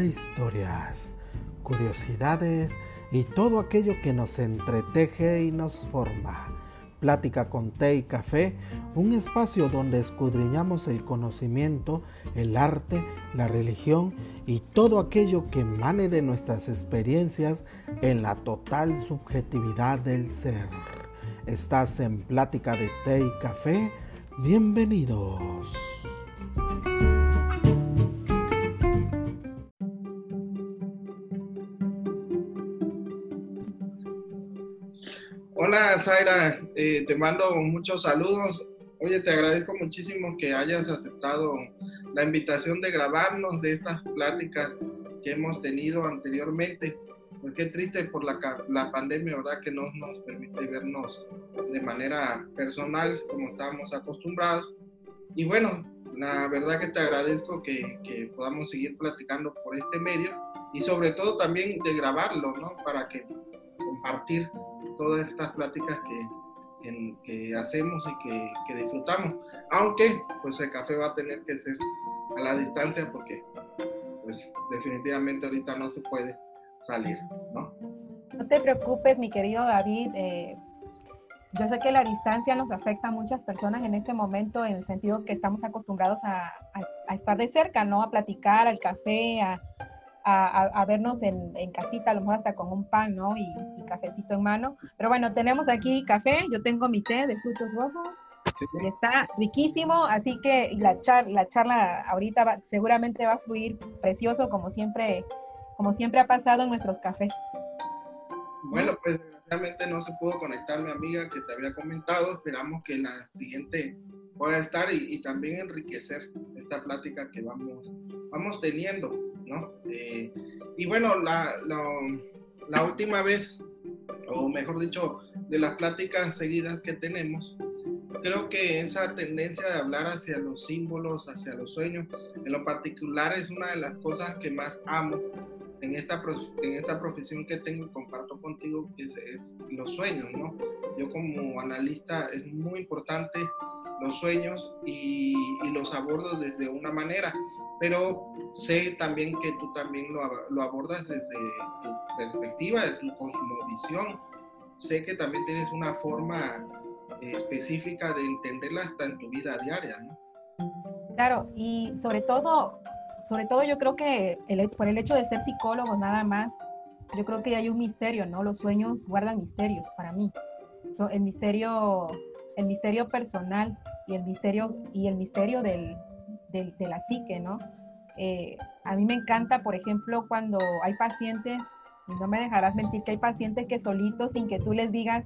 Historias, curiosidades y todo aquello que nos entreteje y nos forma. Plática con té y café, un espacio donde escudriñamos el conocimiento, el arte, la religión y todo aquello que emane de nuestras experiencias en la total subjetividad del ser. Estás en Plática de té y café. Bienvenidos. Hola Zaira, eh, te mando muchos saludos. Oye, te agradezco muchísimo que hayas aceptado la invitación de grabarnos de estas pláticas que hemos tenido anteriormente. Pues qué triste por la, la pandemia, ¿verdad? Que no nos permite vernos de manera personal como estábamos acostumbrados. Y bueno, la verdad que te agradezco que, que podamos seguir platicando por este medio y sobre todo también de grabarlo, ¿no? Para que compartir todas estas pláticas que, que, hacemos y que, que, disfrutamos. Aunque, pues el café va a tener que ser a la distancia porque, pues definitivamente ahorita no se puede salir, ¿no? No te preocupes, mi querido David. Eh, yo sé que la distancia nos afecta a muchas personas en este momento en el sentido que estamos acostumbrados a, a, a estar de cerca, ¿no? A platicar, al café, a, a, vernos en, en, casita, a lo mejor hasta con un pan, ¿no? Y, cafecito en mano. Pero bueno, tenemos aquí café, yo tengo mi té de frutos rojos. Y está riquísimo, así que la, char, la charla ahorita seguramente va a fluir precioso como siempre, como siempre ha pasado en nuestros cafés. Bueno, pues realmente no se pudo conectar mi amiga que te había comentado. Esperamos que la siguiente pueda estar y, y también enriquecer esta plática que vamos, vamos teniendo. Eh, y bueno, la, la, última vez, o mejor dicho, de las pláticas seguidas que tenemos, creo que esa tendencia de hablar hacia los símbolos, hacia los sueños, en lo particular es una de las cosas que más amo en esta, en esta profesión que tengo y comparto contigo, es, es los sueños, ¿no? Yo como analista es muy importante los sueños y, y, los abordo desde una manera, pero sé también que tú también lo, lo abordas desde tu perspectiva, de tu cosmovisión. Sé que también tienes una forma eh, específica de entenderla hasta en tu vida diaria, ¿no? Claro, y sobre todo, sobre todo yo creo que el, por el hecho de ser psicólogo nada más, yo creo que hay un misterio, ¿no? Los sueños guardan misterios para mí. el misterio, el misterio personal y el misterio, y el misterio del, de, la psique, ¿no? Eh, a mí me encanta, por ejemplo, cuando hay pacientes, y no me dejarás mentir, que hay pacientes que solitos, sin que tú les digas,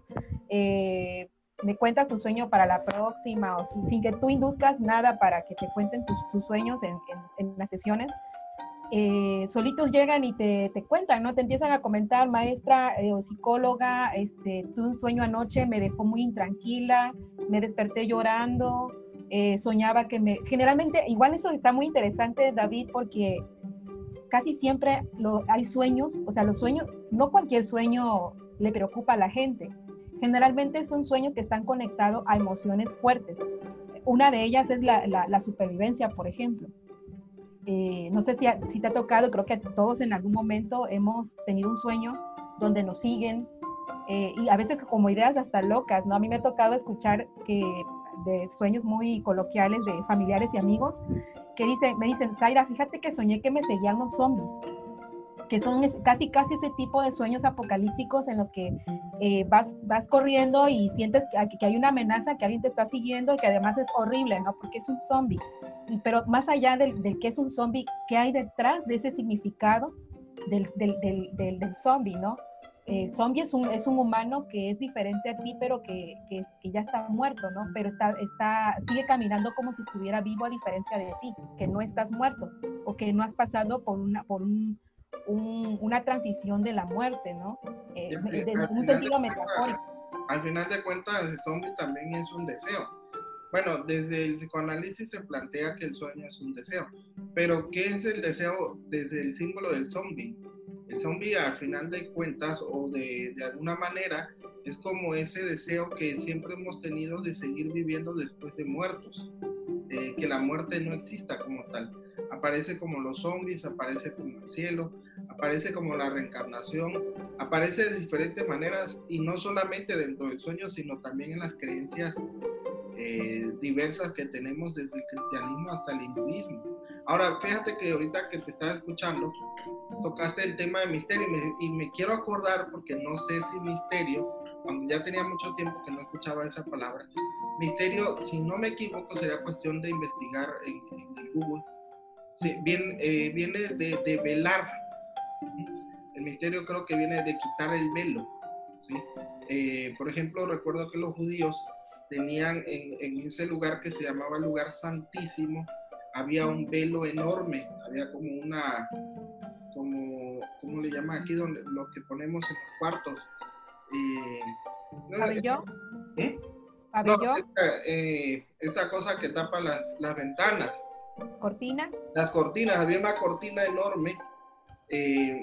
eh, me cuentas tu sueño para la próxima, o sin, que tú induzcas nada para que te cuenten tus, sueños en, las sesiones, eh, solitos llegan y te, cuentan, ¿no? Te empiezan a comentar, maestra o psicóloga, este, tuve un sueño anoche, me dejó muy intranquila, me desperté llorando, eh, soñaba que me... Generalmente, igual eso está muy interesante, David, porque casi siempre lo, hay sueños, o sea, los sueños, no cualquier sueño le preocupa a la gente. Generalmente son sueños que están conectados a emociones fuertes. Una de ellas es la, la, supervivencia, por ejemplo. Eh, no sé si, si te ha tocado, creo que todos en algún momento hemos tenido un sueño donde nos siguen, eh, y a veces como ideas hasta locas, ¿no? A mí me ha tocado escuchar que de sueños muy coloquiales de familiares y amigos, que dicen, me dicen, Zaira, fíjate que soñé que me seguían los zombies, que son casi casi ese tipo de sueños apocalípticos en los que eh, vas, vas corriendo y sientes que, que, hay una amenaza, que alguien te está siguiendo y que además es horrible, ¿no? Porque es un zombie. Pero más allá del, del que es un zombie, ¿qué hay detrás de ese significado del, del, del, del zombie, ¿no? El zombie es un, es un humano que es diferente a ti, pero que, que, ya está muerto, ¿no? Pero está, está, sigue caminando como si estuviera vivo a diferencia de ti, que no estás muerto o que no has pasado por una, por un, una transición de la muerte, ¿no? Eh, un sentido metafórico. Al final de cuentas, el zombie también es un deseo. Bueno, desde el psicoanálisis se plantea que el sueño es un deseo, pero ¿qué es el deseo desde el símbolo del zombie? El zombie al final de cuentas o de, de, alguna manera es como ese deseo que siempre hemos tenido de seguir viviendo después de muertos. eh, que la muerte no exista como tal. Aparece como los zombies, aparece como el cielo, aparece como la reencarnación, aparece de diferentes maneras y no solamente dentro del sueño, sino también en las creencias eh, diversas que tenemos desde el cristianismo hasta el hinduismo. Ahora, fíjate que ahorita que te estaba escuchando, tocaste el tema de misterio y me, quiero acordar porque no sé si misterio, aunque ya tenía mucho tiempo que no escuchaba esa palabra, misterio, si no me equivoco, sería cuestión de investigar en, Google. Sí, eh, viene de, de, velar. El misterio creo que viene de quitar el velo. ¿sí? Eh, por ejemplo, recuerdo que los judíos tenían en, en, ese lugar que se llamaba lugar santísimo, había un velo enorme, había como una, como, ¿cómo le llaman aquí? Donde, lo que ponemos en los cuartos. Eh, ¿Pabellón? ¿Eh? No, esta, eh, esta, cosa que tapa las, las ventanas. ¿Cortina? Las cortinas, había una cortina enorme eh,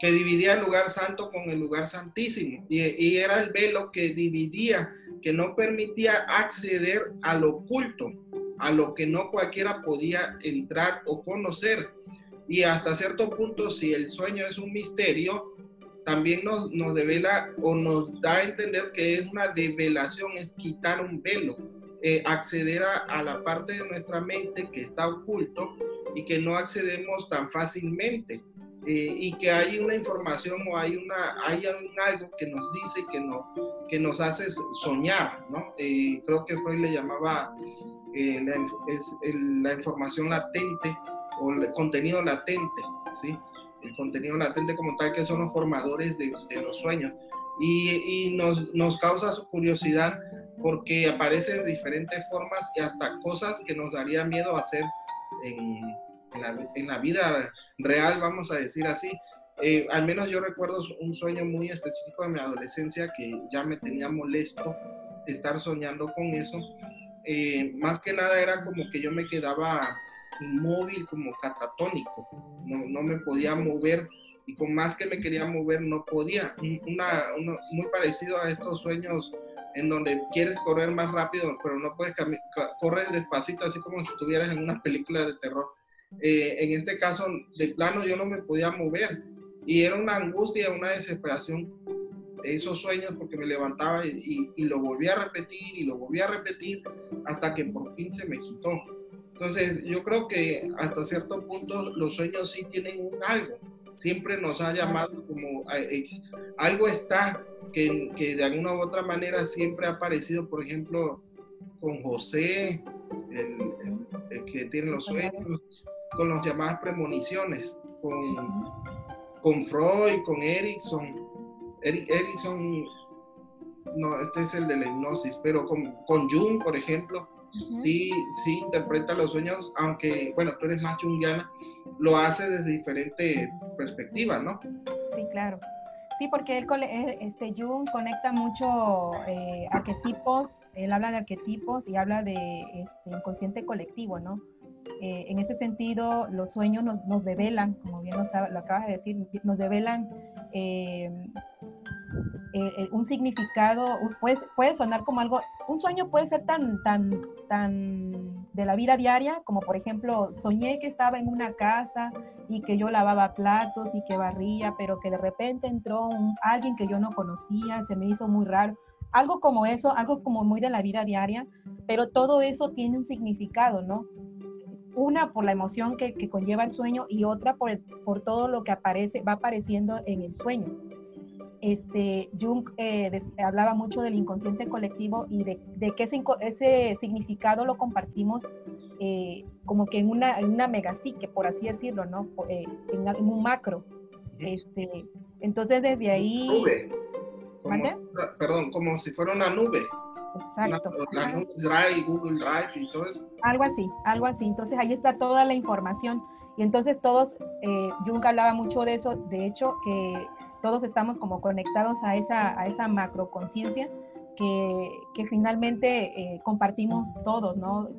que dividía el lugar santo con el lugar santísimo. Y, y, era el velo que dividía, que no permitía acceder al oculto, a lo que no cualquiera podía entrar o conocer. Y hasta cierto punto, si el sueño es un misterio, también nos, nos devela o nos da a entender que es una develación, es quitar un velo, eh, acceder a, la parte de nuestra mente que está oculto y que no accedemos tan fácilmente. Eh, y que hay una información o hay, una, hay algo que nos dice que, no, que nos hace soñar, ¿no? Eh, creo que Freud le llamaba la, es, la información latente o el contenido latente, ¿sí? el contenido latente como tal, que son los formadores de, los sueños. Y, y nos, nos, causa su curiosidad porque aparece de diferentes formas y hasta cosas que nos daría miedo hacer en, en, la, vida real, vamos a decir así. Eh, al menos yo recuerdo un sueño muy específico de mi adolescencia que ya me tenía molesto estar soñando con eso. Eh, más que nada era como que yo me quedaba inmóvil, como catatónico, no, no, me podía mover y con más que me quería mover no podía. Una, muy parecido a estos sueños en donde quieres correr más rápido, pero no puedes correr despacito, así como si estuvieras en una película de terror. Eh, en este caso, de plano, yo no me podía mover y era una angustia, una desesperación esos sueños porque me levantaba y, y, lo volví a repetir y lo volví a repetir hasta que por fin se me quitó. Entonces, yo creo que hasta cierto punto los sueños sí tienen un algo. Siempre nos ha llamado como algo está que, que, de alguna u otra manera siempre ha aparecido, por ejemplo, con José, el, que tiene los sueños, con las llamadas premoniciones, con, con Freud, con Erickson. Erickson, no, este es el de la hipnosis, pero con, con Jung, por ejemplo, sí, sí interpreta los sueños, aunque, bueno, tú eres más jungiana, lo hace desde diferente perspectiva, ¿no? Sí, claro. Sí, porque él, eh, este, Jung conecta mucho eh, arquetipos, él habla de arquetipos y habla de este, inconsciente colectivo, ¿no? Eh, en ese sentido, los sueños nos, nos develan, como bien lo, lo, acabas de decir, nos develan eh, eh, un significado, puede, puede sonar como algo, un sueño puede ser tan, tan, tan de la vida diaria, como por ejemplo, soñé que estaba en una casa y que yo lavaba platos y que barría, pero que de repente entró alguien que yo no conocía, se me hizo muy raro. Algo como eso, algo como muy de la vida diaria, pero todo eso tiene un significado, ¿no? Una por la emoción que, que conlleva el sueño y otra por, por todo lo que aparece, va apareciendo en el sueño este, Jung eh, hablaba mucho del inconsciente colectivo y de, de que ese, ese, significado lo compartimos eh, como que en una, en una megapsique, por así decirlo, ¿no? Eh, en, un macro. Este, entonces desde ahí... Nube. perdón, como si fuera una nube. Exacto. La, nube Drive, Google Drive y todo eso. Algo así, algo así. Entonces ahí está toda la información. Y entonces todos, Jung hablaba mucho de eso, de hecho, que todos estamos como conectados a esa, a esa macroconciencia que, que, finalmente eh, compartimos todos, ¿no?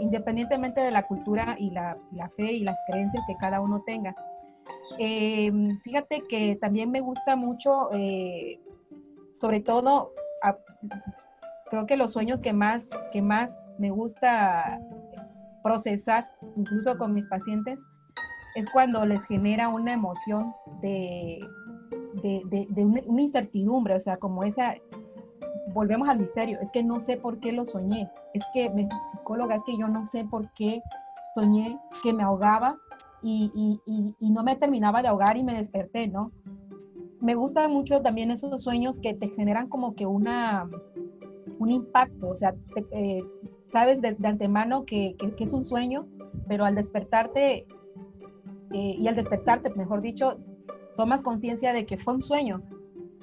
Independientemente de la cultura y la, la, fe y las creencias que cada uno tenga. Eh, fíjate que también me gusta mucho, eh, sobre todo, creo que los sueños que más, que más me gusta procesar, incluso con mis pacientes, es cuando les genera una emoción de, de, una, incertidumbre, o sea, como esa, volvemos al misterio, es que no sé por qué lo soñé, es que, mi psicóloga, es que yo no sé por qué soñé que me ahogaba y, y, no me terminaba de ahogar y me desperté, ¿no? Me gustan mucho también esos sueños que te generan como que una, un impacto, o sea, eh, sabes de, antemano que, que, es un sueño, pero al despertarte, eh, y al despertarte, mejor dicho, tomas conciencia de que fue un sueño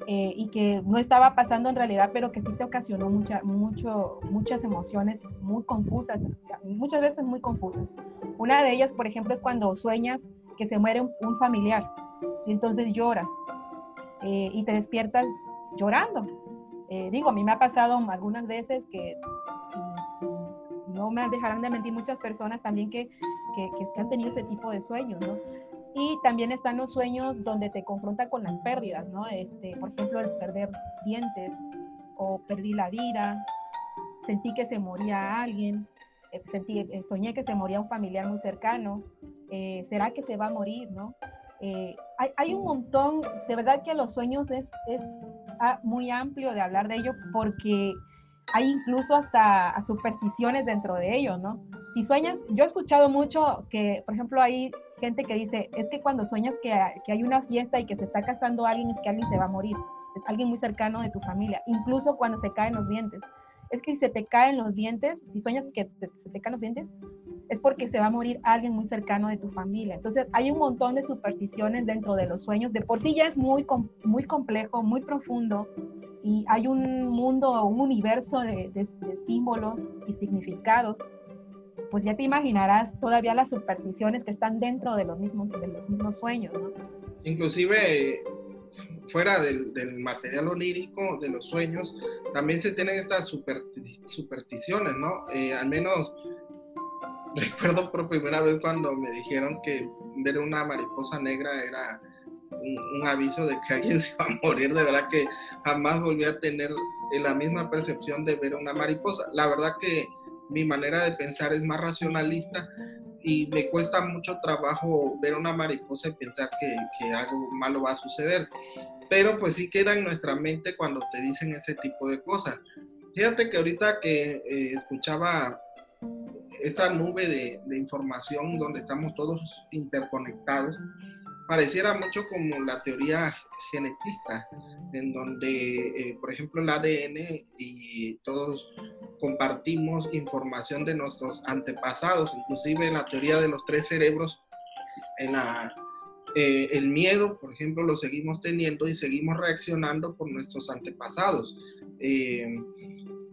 eh, y que no estaba pasando en realidad, pero que sí te ocasionó mucha, mucho, muchas emociones muy confusas, muchas veces muy confusas. Una de ellas, por ejemplo, es cuando sueñas que se muere un, familiar y entonces lloras y te despiertas llorando. Eh, digo, a mí me ha pasado algunas veces que no me dejarán de mentir muchas personas también que, que, que, han tenido ese tipo de sueños, ¿no? Y también están los sueños donde te confrontan con las pérdidas, ¿no? Este, por ejemplo, el perder dientes o perdí la vida, sentí que se moría alguien, eh, sentí, eh, soñé que se moría un familiar muy cercano, eh, ¿será que se va a morir, no? hay, hay, un montón, de verdad que los sueños es, es muy amplio de hablar de ello porque hay incluso hasta supersticiones dentro de ellos, ¿no? Si sueñas, yo he escuchado mucho que, por ejemplo, hay gente que dice, es que cuando sueñas que, que hay una fiesta y que se está casando alguien, es que alguien se va a morir, alguien muy cercano de tu familia, incluso cuando se caen los dientes es que si se te caen los dientes, si sueñas que se te caen los dientes, es porque se va a morir alguien muy cercano de tu familia. Entonces, hay un montón de supersticiones dentro de los sueños. De por sí ya es muy, muy complejo, muy profundo, y hay un mundo, un universo de, de símbolos y significados. Pues ya te imaginarás todavía las supersticiones que están dentro de los mismos, de los mismos sueños, ¿no? Inclusive fuera del, material onírico, de los sueños, también se tienen estas supersticiones, ¿no? Eh, al menos recuerdo por primera vez cuando me dijeron que ver una mariposa negra era un, aviso de que alguien se va a morir, de verdad que jamás volví a tener la misma percepción de ver una mariposa. La verdad que mi manera de pensar es más racionalista y me cuesta mucho trabajo ver una mariposa y pensar que, que, algo malo va a suceder. Pero pues sí queda en nuestra mente cuando te dicen ese tipo de cosas. Fíjate que ahorita que eh, escuchaba esta nube de, de, información donde estamos todos interconectados, pareciera mucho como la teoría genetista, en donde, eh, por ejemplo, el ADN y todos compartimos información de nuestros antepasados, inclusive la teoría de los tres cerebros, en la, eh, el miedo, por ejemplo, lo seguimos teniendo y seguimos reaccionando por nuestros antepasados, eh,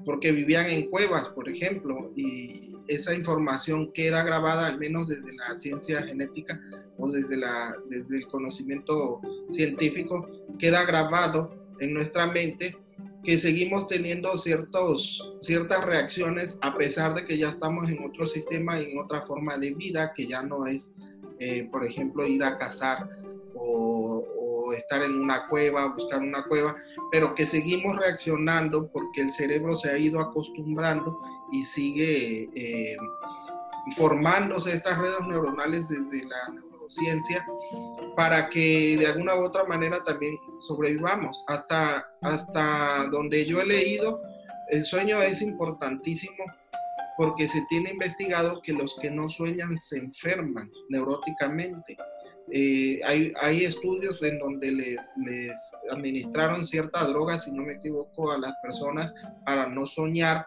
porque vivían en cuevas, por ejemplo, y esa información queda grabada, al menos desde la ciencia genética o desde, la, desde el conocimiento científico, queda grabado en nuestra mente que seguimos teniendo ciertos, ciertas reacciones a pesar de que ya estamos en otro sistema y en otra forma de vida, que ya no es, eh, por ejemplo, ir a cazar o, estar en una cueva, buscar una cueva, pero que seguimos reaccionando porque el cerebro se ha ido acostumbrando y sigue eh, formándose estas redes neuronales desde la neurociencia para que de alguna u otra manera también sobrevivamos. Hasta, hasta donde yo he leído, el sueño es importantísimo porque se tiene investigado que los que no sueñan se enferman neuróticamente. Eh, hay, hay, estudios en donde les, les, administraron cierta droga, si no me equivoco, a las personas para no soñar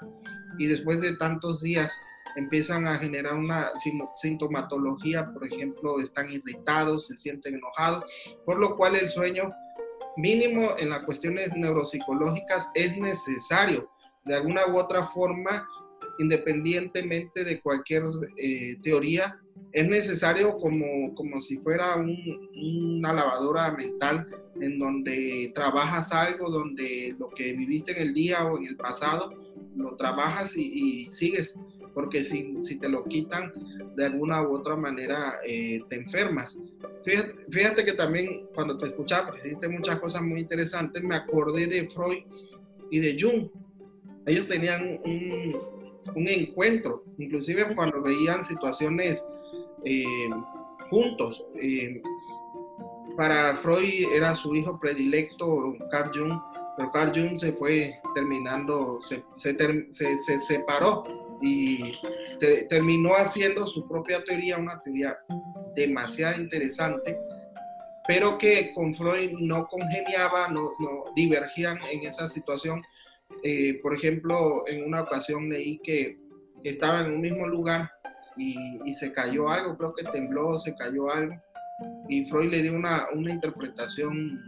y después de tantos días empiezan a generar una sintomatología, por ejemplo, están irritados, se sienten enojados, por lo cual el sueño mínimo en las cuestiones neuropsicológicas es necesario. De alguna u otra forma, independientemente de cualquier eh, teoría, es necesario como, como si fuera una lavadora mental en donde trabajas algo, donde lo que viviste en el día o en el pasado, lo trabajas y, sigues, porque si, si, te lo quitan de alguna u otra manera, eh, te enfermas. Fíjate, que también cuando te escuchaba, hiciste muchas cosas muy interesantes, me acordé de Freud y de Jung. Ellos tenían un, un encuentro, inclusive cuando veían situaciones eh, juntos. Eh, para Freud era su hijo predilecto, Carl Jung, pero Carl Jung se fue terminando, se, se, separó y terminó haciendo su propia teoría, una teoría demasiado interesante, pero que con Freud no congeniaba, no, divergían en esa situación. Eh, por ejemplo, en una ocasión leí que estaba en un mismo lugar y, y, se cayó algo, creo que tembló, se cayó algo, y Freud le dio una, una interpretación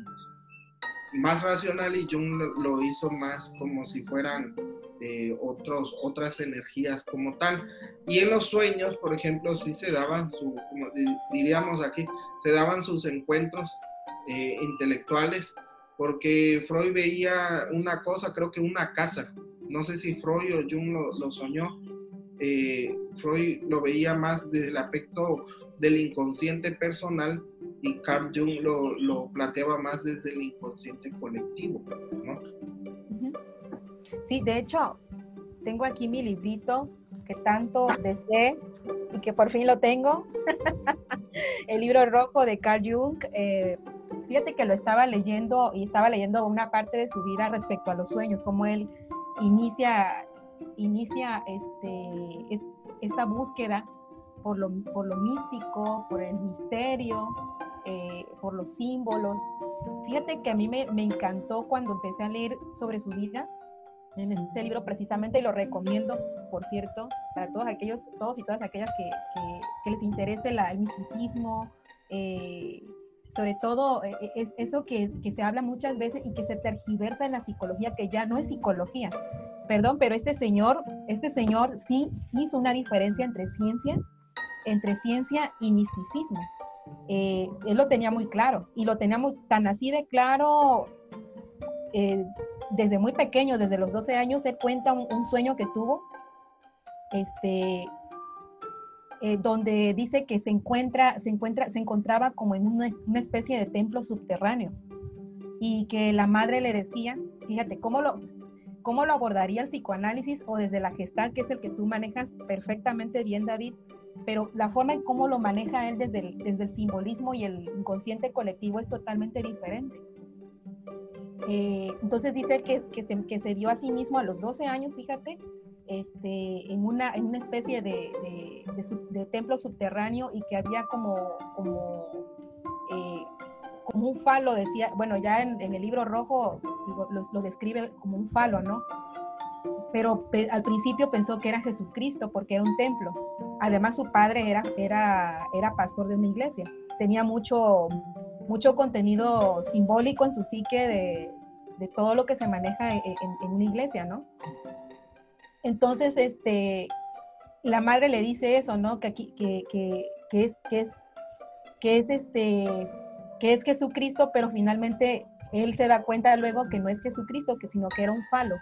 más racional y Jung lo hizo más como si fueran eh, otros, otras energías como tal. Y en los sueños, por ejemplo, sí se daban, su, como diríamos aquí, se daban sus encuentros eh, intelectuales, porque Freud veía una cosa, creo que una casa, no sé si Freud o Jung lo, soñó, eh, Freud lo veía más desde el aspecto del inconsciente personal y Carl Jung lo, lo planteaba más desde el inconsciente colectivo, ¿no? Sí, de hecho, tengo aquí mi librito que tanto deseé y que por fin lo tengo. el libro rojo de Carl Jung. Eh, fíjate que lo estaba leyendo y estaba leyendo una parte de su vida respecto a los sueños, cómo él inicia, inicia este, esta búsqueda por lo, por lo místico, por el misterio, eh, por los símbolos. Fíjate que a mí me, me, encantó cuando empecé a leer sobre su vida en este libro precisamente y lo recomiendo, por cierto, para todos aquellos, todos y todas aquellas que, que, les interese el misticismo, eh, sobre todo eh, es eso que, que, se habla muchas veces y que se tergiversa en la psicología, que ya no es psicología. Perdón, pero este señor, este señor sí hizo una diferencia entre ciencia, entre ciencia y misticismo. Eh, él lo tenía muy claro y lo teníamos tan así de claro eh, desde muy pequeño, desde los 12 años, él cuenta un, sueño que tuvo, este, eh, donde dice que se encuentra, se encuentra, se encontraba como en una, especie de templo subterráneo y que la madre le decía, fíjate, ¿cómo lo, cómo lo abordaría el psicoanálisis o desde la gestal, que es el que tú manejas perfectamente bien, David, pero la forma en cómo lo maneja él desde el, simbolismo y el inconsciente colectivo es totalmente diferente. Eh, entonces dice que, se, vio a sí mismo a los 12 años, fíjate, este, en, una, especie de, templo subterráneo y que había como, como un falo, decía, bueno, ya en, el libro rojo lo, describe como un falo, ¿no? Pero al principio pensó que era Jesucristo porque era un templo. Además su padre era, era, era pastor de una iglesia. Tenía mucho, mucho contenido simbólico en su psique de, de todo lo que se maneja en, en, una iglesia, ¿no? Entonces, este, la madre le dice eso, ¿no? Que, que, que, que, es, que es, que es este, que es Jesucristo, pero finalmente él se da cuenta luego que no es Jesucristo, que sino que era un falo.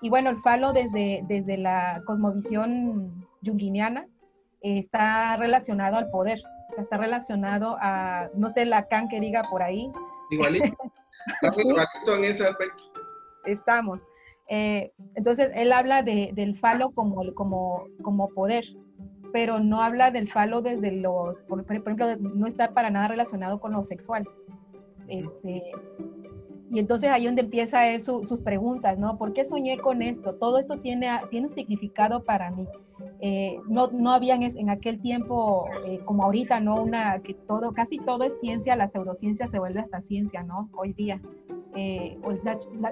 Y bueno, el falo desde, desde la cosmovisión junguiniana está relacionado al poder, o sea, está relacionado a, no sé, Lacan que diga por ahí. Igualito, estamos en ese aspecto. Estamos. Eh, entonces, él habla de, del falo como, como, como poder, pero no habla del falo desde lo, por, ejemplo, no está para nada relacionado con lo sexual. Este, y entonces ahí donde empieza él sus preguntas, ¿no? ¿Por qué soñé con esto? Todo esto tiene, tiene un significado para mí. Eh, no, no habían en aquel tiempo, eh, como ahorita, ¿no? Una, que todo, casi todo es ciencia, la pseudociencia se vuelve hasta ciencia, ¿no? Hoy día. Eh,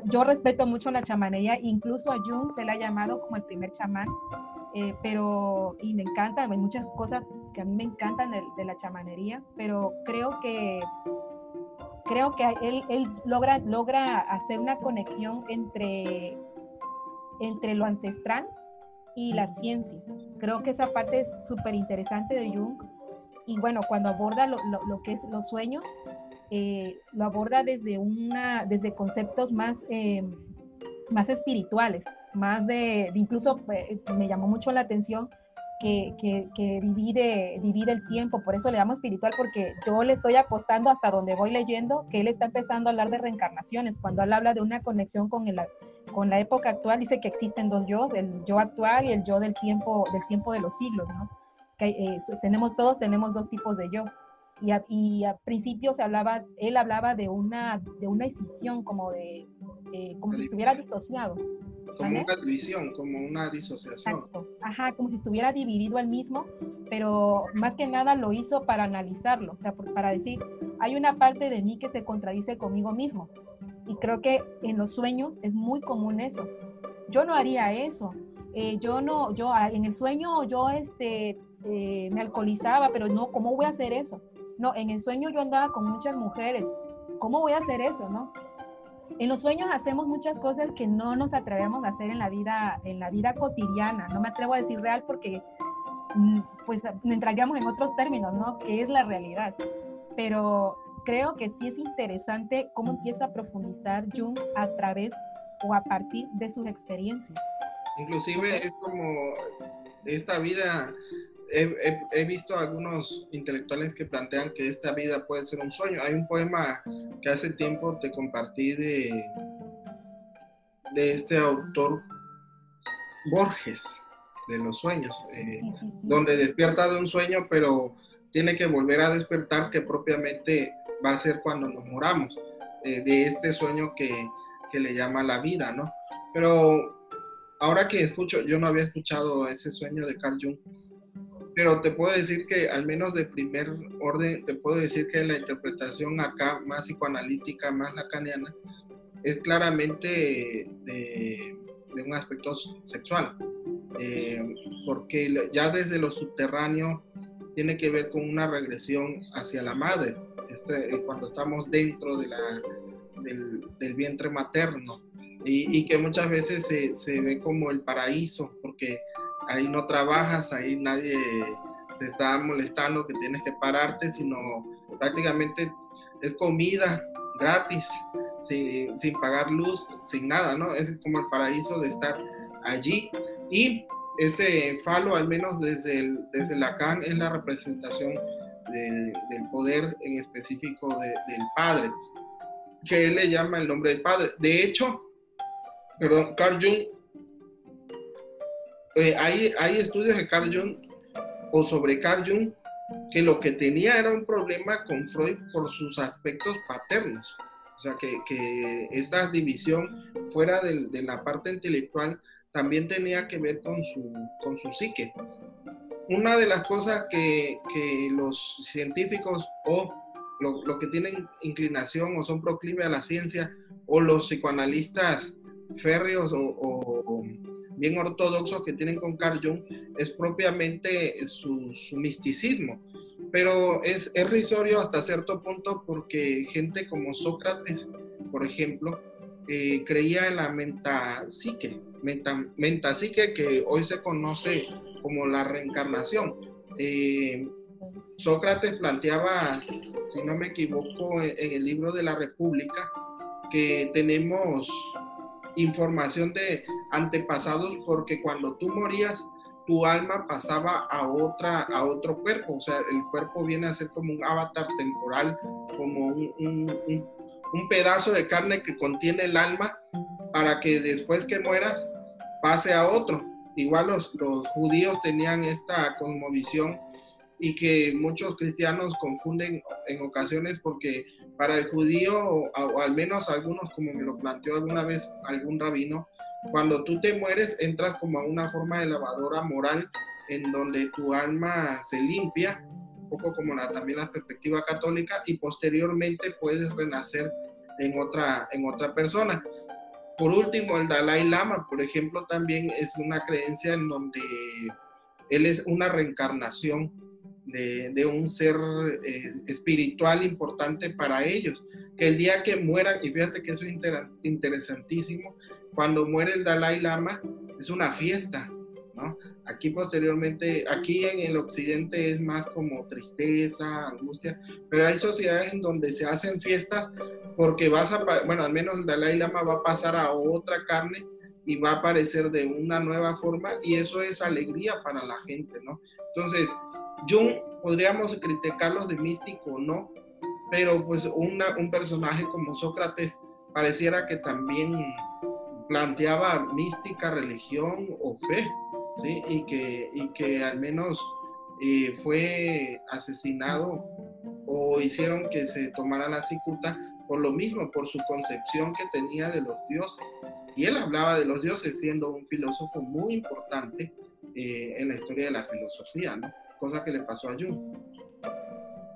yo respeto mucho la chamanería, incluso a Jung se le ha llamado como el primer chamán, pero, y me encanta, hay muchas cosas que a mí me encantan de la chamanería, pero creo que creo que él, él logra, logra hacer una conexión entre, entre lo ancestral y la ciencia. Creo que esa parte es súper interesante de Jung. Y bueno, cuando aborda lo, lo, que es los sueños, eh, lo aborda desde, una, desde conceptos más, eh, más espirituales, más de, de incluso eh, me llamó mucho la atención que, divide, divide el tiempo, por eso le llamo espiritual, porque yo le estoy apostando hasta donde voy leyendo que él está empezando a hablar de reencarnaciones, cuando él habla de una conexión con el, con la época actual dice que existen dos yo, el yo actual y el yo del tiempo, del tiempo de los siglos, ¿no? Que eh, tenemos todos, tenemos dos tipos de yo. Y, a, y al principio se hablaba, él hablaba de una, de una escisión, como de, como si estuviera disociado. Como una división, como una disociación. Exacto. Ajá, como si estuviera dividido el mismo, pero más que nada lo hizo para analizarlo, o sea, para decir, hay una parte de mí que se contradice conmigo mismo. Y creo que en los sueños es muy común eso. Yo no haría eso. Eh, yo no, yo ah, en el sueño yo este, eh, me alcoholizaba, pero no, ¿cómo voy a hacer eso? No, en el sueño yo andaba con muchas mujeres. ¿Cómo voy a hacer eso, no? En los sueños hacemos muchas cosas que no nos atrevemos a hacer en la vida, en la vida cotidiana. No me atrevo a decir real porque mm, pues entraríamos en otros términos, ¿no? Que es la realidad. Pero creo que sí es interesante cómo empieza a profundizar Jung a través o a partir de sus experiencias. Inclusive es como esta vida, he, he, visto algunos intelectuales que plantean que esta vida puede ser un sueño. Hay un poema que hace tiempo te compartí de, de este autor Borges, de los sueños, eh, donde despierta de un sueño, pero tiene que volver a despertar que propiamente va a ser cuando nos moramos, eh, de este sueño que, que, le llama la vida, ¿no? Pero ahora que escucho, yo no había escuchado ese sueño de Carl Jung, pero te puedo decir que al menos de primer orden, te puedo decir que la interpretación acá más psicoanalítica, más lacaniana, es claramente de, un aspecto sexual, eh, porque ya desde lo subterráneo tiene que ver con una regresión hacia la madre, este, eh, cuando estamos dentro de la, del, vientre materno y, que muchas veces se, se, ve como el paraíso porque ahí no trabajas, ahí nadie te está molestando que tienes que pararte, sino prácticamente es comida gratis, sin, sin pagar luz, sin nada, ¿no? Es como el paraíso de estar allí y este falo, al menos desde, el, desde Lacan, es la representación del poder en específico del Padre, que él le llama el nombre del Padre. De hecho, perdón, Carl Jung, eh, hay, hay estudios de Carl Jung o sobre Carl Jung que lo que tenía era un problema con Freud por sus aspectos paternos. O sea, que, que esta división fuera de, la parte intelectual también tenía que ver con su, con su psique una de las cosas que, los científicos o los que tienen inclinación o son proclives a la ciencia o los psicoanalistas férreos o, bien ortodoxos que tienen con Carl Jung es propiamente su, misticismo. Pero es, es risorio hasta cierto punto porque gente como Sócrates, por ejemplo, eh, creía en la mentapsique, menta, mentapsique que hoy se conoce como la reencarnación. Eh, Sócrates planteaba, si no me equivoco, en, el libro de la República, que tenemos información de antepasados porque cuando tú morías, tu alma pasaba a, otra, a otro cuerpo, o sea, el cuerpo viene a ser como un avatar temporal, como un, pedazo de carne que contiene el alma para que después que mueras pase a otro. Igual los, judíos tenían esta cosmovisión y que muchos cristianos confunden en ocasiones porque para el judío, o, al menos algunos, como me lo planteó alguna vez algún rabino, cuando tú te mueres entras como a una forma de lavadora moral en donde tu alma se limpia, un poco como también la perspectiva católica, y posteriormente puedes renacer en otra, en otra persona. Por último, el Dalai Lama, por ejemplo, también es una creencia en donde él es una reencarnación de, un ser eh, espiritual importante para ellos. Que el día que mueran, y fíjate que eso es interesantísimo, cuando muere el Dalai Lama es una fiesta, Aquí posteriormente, aquí en el occidente es más como tristeza, angustia, pero hay sociedades en donde se hacen fiestas porque vas a, bueno, al menos el Dalai Lama va a pasar a otra carne y va a aparecer de una nueva forma y eso es alegría para la gente, ¿no? Entonces, Jung podríamos criticarlos de místico o no, pero pues un personaje como Sócrates pareciera que también planteaba mística, religión o fe, ¿sí? Y que, y que al menos eh, fue asesinado o hicieron que se tomara la cicuta por lo mismo, por su concepción que tenía de los dioses. Y él hablaba de los dioses siendo un filósofo muy importante eh, en la historia de la filosofía, ¿no? Cosa que le pasó a Jung.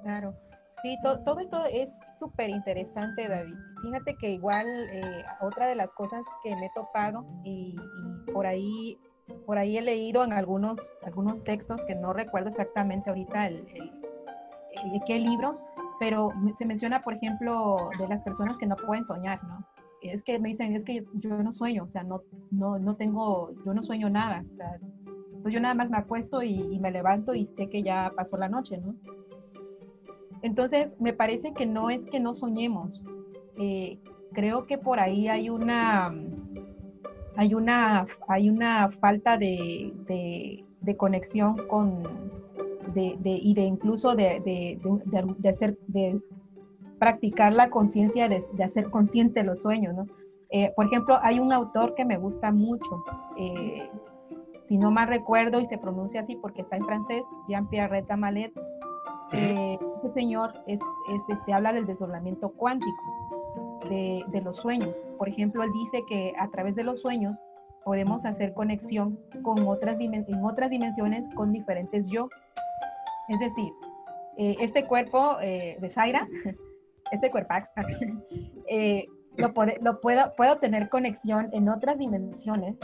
Claro. Sí, todo esto es súper interesante, David. Fíjate que igual eh, otra de las cosas que me he topado y, por ahí por ahí he leído en algunos algunos textos que no recuerdo exactamente ahorita el, de qué libros, pero se menciona, por ejemplo, de las personas que no pueden soñar, ¿no? Es que me dicen, es que yo no sueño, o sea, no, no, no tengo, yo no sueño nada, o sea, pues yo nada más me acuesto y, me levanto y sé que ya pasó la noche, ¿no? Entonces, me parece que no es que no soñemos. Eh, creo que por ahí hay una, hay una, hay una falta de, conexión con, de, y de incluso de, hacer, de practicar la conciencia, de, hacer consciente los sueños, ¿no? Eh, por ejemplo, hay un autor que me gusta mucho, eh, si no mal recuerdo y se pronuncia así porque está en francés, Jean-Pierre Gamalet, eh, este señor es, este, habla del desdoblamiento cuántico de, de, los sueños. Por ejemplo, él dice que a través de los sueños podemos hacer conexión con otras en otras dimensiones con diferentes yo. Es decir, eh, este cuerpo eh, de Zaira, este cuerpo, eh, lo, lo puedo, puedo tener conexión en otras dimensiones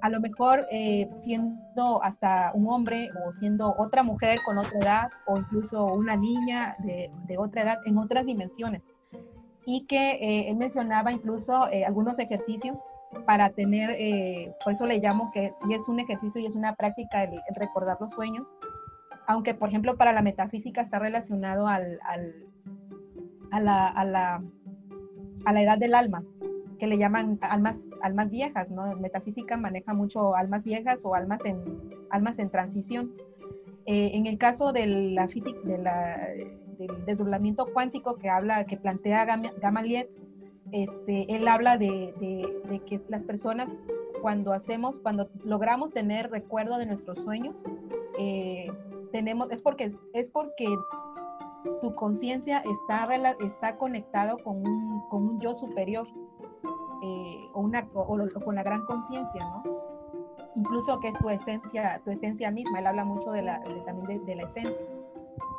a lo mejor eh, siendo hasta un hombre o siendo otra mujer con otra edad o incluso una niña de, otra edad en otras dimensiones. Y que eh, él mencionaba incluso eh, algunos ejercicios para tener, por eso le llamo que sí es un ejercicio y es una práctica el, recordar los sueños, aunque por ejemplo para la metafísica está relacionado al, al, a, la, a, la, a la edad del alma, que le llaman almas almas viejas, ¿no? Metafísica maneja mucho almas viejas o almas en, almas en transición. Eh, en el caso de la de del desdoblamiento cuántico que habla, que plantea Gamaliel, este, él habla de, que las personas cuando hacemos, cuando logramos tener recuerdo de nuestros sueños, eh, tenemos, es porque, es porque tu conciencia está, está conectado con un, con un yo superior eh, o, una, con la gran conciencia, ¿no? Incluso que es tu esencia, tu esencia misma, él habla mucho de la, también de, la esencia.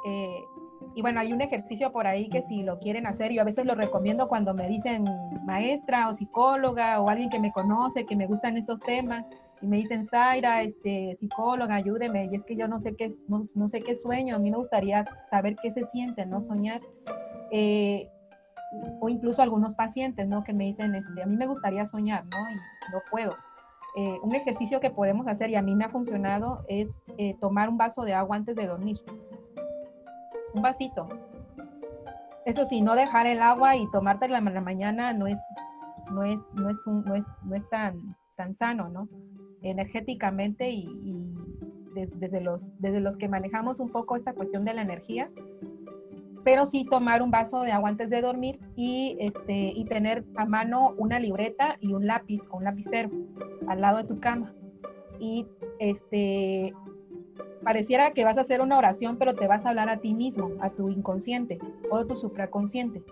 Eh, y bueno, hay un ejercicio por ahí que si lo quieren hacer, yo a veces lo recomiendo cuando me dicen maestra o psicóloga o alguien que me conoce, que me gustan estos temas, y me dicen, Zaira, este, psicóloga, ayúdeme, y es que yo no sé qué, no, no sé qué sueño, a mí me gustaría saber qué se siente, ¿no? Soñar. Eh, o incluso algunos pacientes, ¿no? Que me dicen, este, a mí me gustaría soñar, ¿no? Y no puedo. Eh, un ejercicio que podemos hacer y a mí me ha funcionado es eh, tomar un vaso de agua antes de dormir. Un vasito. Eso sí, no dejar el agua y tomártela en la mañana no es, no es, no es, un, no es, no es tan, tan sano, ¿no? Energéticamente y, desde, los, desde los que manejamos un poco esta cuestión de la energía, pero sí tomar un vaso de agua antes de dormir y, este, y tener a mano una libreta y un lápiz o un lapicero al lado de tu cama. Y este, pareciera que vas a hacer una oración, pero te vas a hablar a ti mismo, a tu inconsciente o a tu supraconsciente.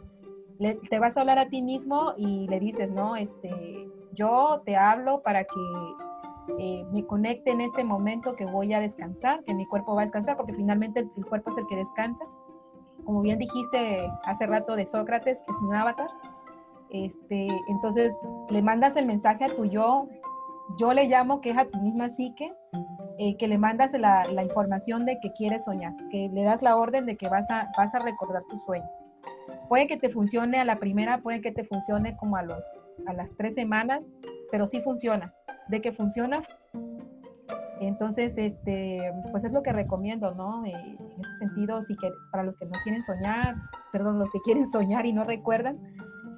te vas a hablar a ti mismo y le dices, no, este, yo te hablo para que eh, me conecte en este momento que voy a descansar, que mi cuerpo va a descansar, porque finalmente el cuerpo es el que descansa como bien dijiste hace rato de Sócrates, que es un avatar, este, entonces le mandas el mensaje a tu yo, yo le llamo que es a tu misma psique, eh, que le mandas la, la, información de que quieres soñar, que le das la orden de que vas a, vas a recordar tus sueños. Puede que te funcione a la primera, puede que te funcione como a, los, a las tres semanas, pero sí funciona. De que funciona, entonces, este, pues es lo que recomiendo, ¿no? Eh, en ese sentido, si que, para los que no quieren soñar, perdón, los que quieren soñar y no recuerdan,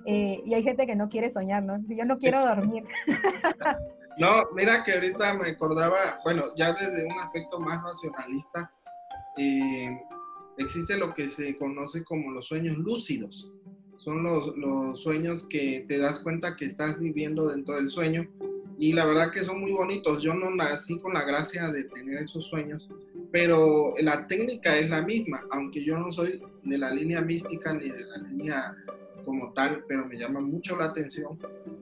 eh, y hay gente que no quiere soñar, ¿no? Yo no quiero dormir. No, mira que ahorita me acordaba, bueno, ya desde un aspecto más racionalista, eh, existe lo que se conoce como los sueños lúcidos. son los, los sueños que te das cuenta que estás viviendo dentro del sueño y la verdad que son muy bonitos. Yo no nací con la gracia de tener esos sueños, pero la técnica es la misma, aunque yo no soy de la línea mística ni de la línea como tal, pero me llama mucho la atención,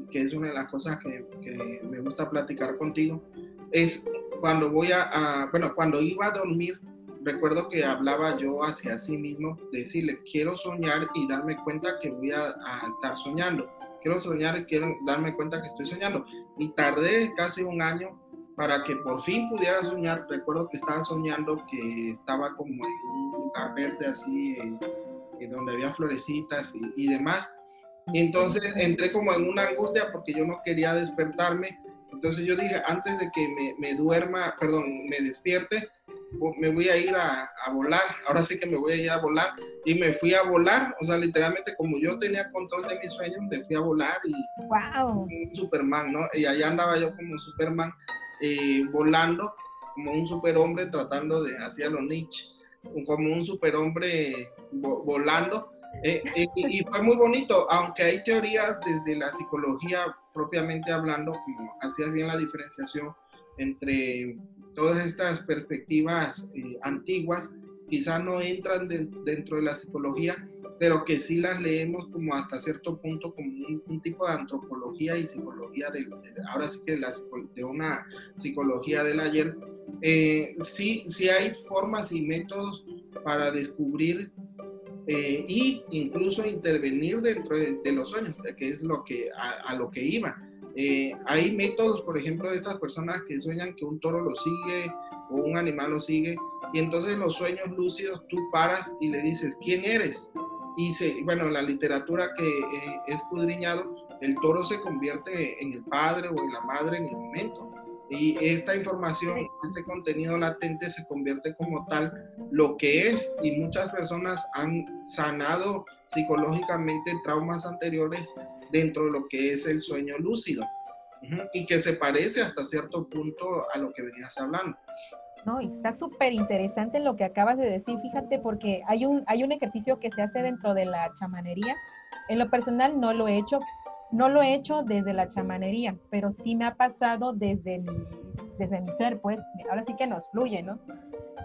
que es una de las cosas que, que me gusta platicar contigo, es cuando voy a, bueno, cuando iba a dormir, recuerdo que hablaba yo hacia sí mismo, decirle, quiero soñar y darme cuenta que voy a, a estar soñando. Quiero soñar y quiero darme cuenta que estoy soñando. Y tardé casi un año para que por fin pudiera soñar. Recuerdo que estaba soñando que estaba como en un lugar verde así, eh, eh, donde había florecitas y, demás. Entonces entré como en una angustia porque yo no quería despertarme. Entonces yo dije, antes de que me duerma, perdón, me despierte, me voy a ir a, a, volar, ahora sí que me voy a ir a volar. Y me fui a volar, o sea, literalmente como yo tenía control de mis sueños, me fui a volar y wow. un Superman, ¿no? Y allá andaba yo como Superman eh, volando, como un superhombre tratando de, hacía los Nietzsche, como un superhombre vo, volando. Eh, eh, y fue muy bonito, aunque hay teorías desde la psicología propiamente hablando, como hacías bien la diferenciación entre todas estas perspectivas eh, antiguas, quizás no entran de, dentro de la psicología, pero que sí las leemos como hasta cierto punto como un, un tipo de antropología y psicología, de, de ahora sí que de, la, de, una psicología del ayer. Eh, sí, sí hay formas y métodos para descubrir eh, y incluso intervenir dentro de, de, los sueños, que es lo que, a, a lo que iba. Eh, hay métodos, por ejemplo, de estas personas que sueñan que un toro lo sigue o un animal lo sigue, y entonces en los sueños lúcidos tú paras y le dices, ¿quién eres? Y se, bueno, en la literatura que eh, he escudriñado, el toro se convierte en el padre o en la madre en el momento. Y esta información, este contenido latente se convierte como tal lo que es y muchas personas han sanado psicológicamente traumas anteriores dentro de lo que es el sueño lúcido y que se parece hasta cierto punto a lo que venías hablando. No, está súper interesante lo que acabas de decir, fíjate, porque hay un, hay un ejercicio que se hace dentro de la chamanería. En lo personal no lo he hecho, no lo he hecho desde la chamanería, pero sí me ha pasado desde mi, desde mi ser, pues ahora sí que nos fluye, ¿no?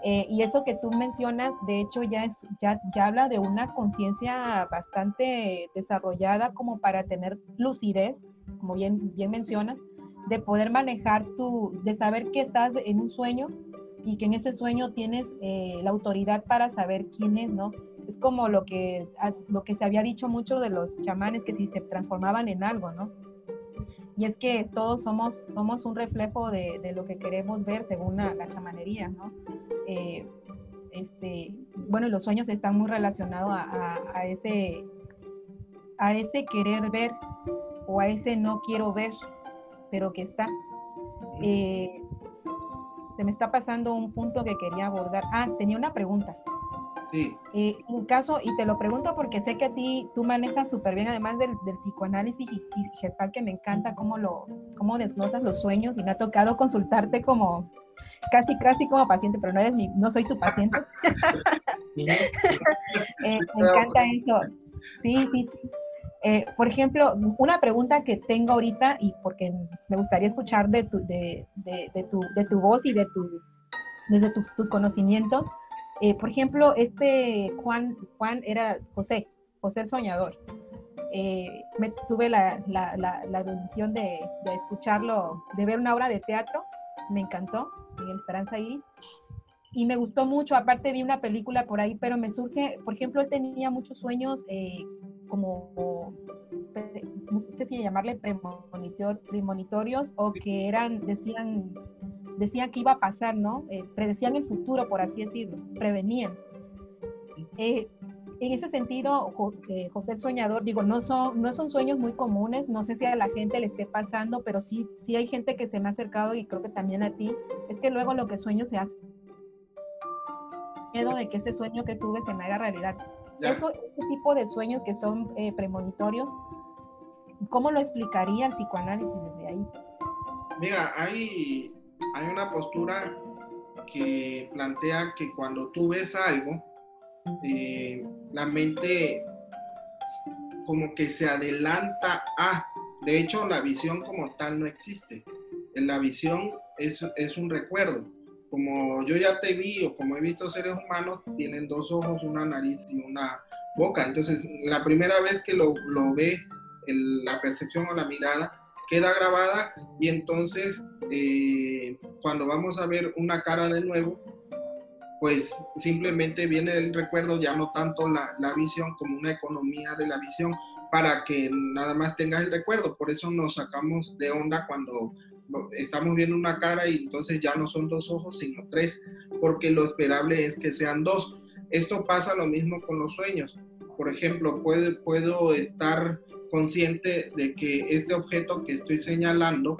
Eh, y eso que tú mencionas, de hecho, ya, es, ya, ya habla de una conciencia bastante desarrollada como para tener lucidez, como bien, bien mencionas, de poder manejar tu, de saber que estás en un sueño y que en ese sueño tienes eh, la autoridad para saber quién es, ¿no? Es como lo que, lo que se había dicho mucho de los chamanes, que si se transformaban en algo, ¿no? Y es que todos somos, somos un reflejo de, de lo que queremos ver según la, la chamanería, ¿no? Eh, este, bueno, los sueños están muy relacionados a, a, a, ese, a ese querer ver o a ese no quiero ver, pero que está. Eh, se me está pasando un punto que quería abordar. Ah, tenía una pregunta. Sí. Eh, un caso, y te lo pregunto porque sé que a ti tú manejas súper bien, además del, del psicoanálisis y, y, gestal, que me encanta cómo, lo, cómo desglosas los sueños, y me ha tocado consultarte como casi, casi como paciente, pero no eres mi, no soy tu paciente. eh, me encanta eso. Sí, sí, sí. Eh, por ejemplo, una pregunta que tengo ahorita y porque me gustaría escuchar de tu, de, de, de tu, de tu voz y de tu, desde tus, tus conocimientos. Eh, por ejemplo, este Juan, Juan era José, José el Soñador. Eh, me, tuve la, la, la, la bendición de, de, escucharlo, de ver una obra de teatro, me encantó, en el Esperanza Iris, y me gustó mucho, aparte vi una película por ahí, pero me surge, por ejemplo, él tenía muchos sueños eh, como, no sé si llamarle premonitor, premonitorios o que eran, decían, decían que iba a pasar, ¿no? Eh, predecían el futuro, por así decirlo, prevenían. Eh, en ese sentido, eh, José el Soñador, digo, no son, no son sueños muy comunes, no sé si a la gente le esté pasando, pero sí, sí hay gente que se me ha acercado y creo que también a ti, es que luego lo que sueño se hace. Miedo de que ese sueño que tuve se me haga realidad. Eso, ese tipo de sueños que son eh, premonitorios, ¿cómo lo explicaría el psicoanálisis desde ahí? Mira, hay, hay una postura que plantea que cuando tú ves algo, eh, la mente como que se adelanta a, de hecho la visión como tal no existe, la visión es, es un recuerdo, como yo ya te vi o como he visto seres humanos, tienen dos ojos, una nariz y una boca. Entonces, la primera vez que lo, ve, la percepción o la mirada queda grabada y entonces eh, cuando vamos a ver una cara de nuevo, pues simplemente viene el recuerdo, ya no tanto la, la visión como una economía de la visión para que nada más tengas el recuerdo. Por eso nos sacamos de onda cuando estamos viendo una cara y entonces ya no son dos ojos, sino tres, porque lo esperable es que sean dos. Esto pasa lo mismo con los sueños. Por ejemplo, puede, puedo estar consciente de que este objeto que estoy señalando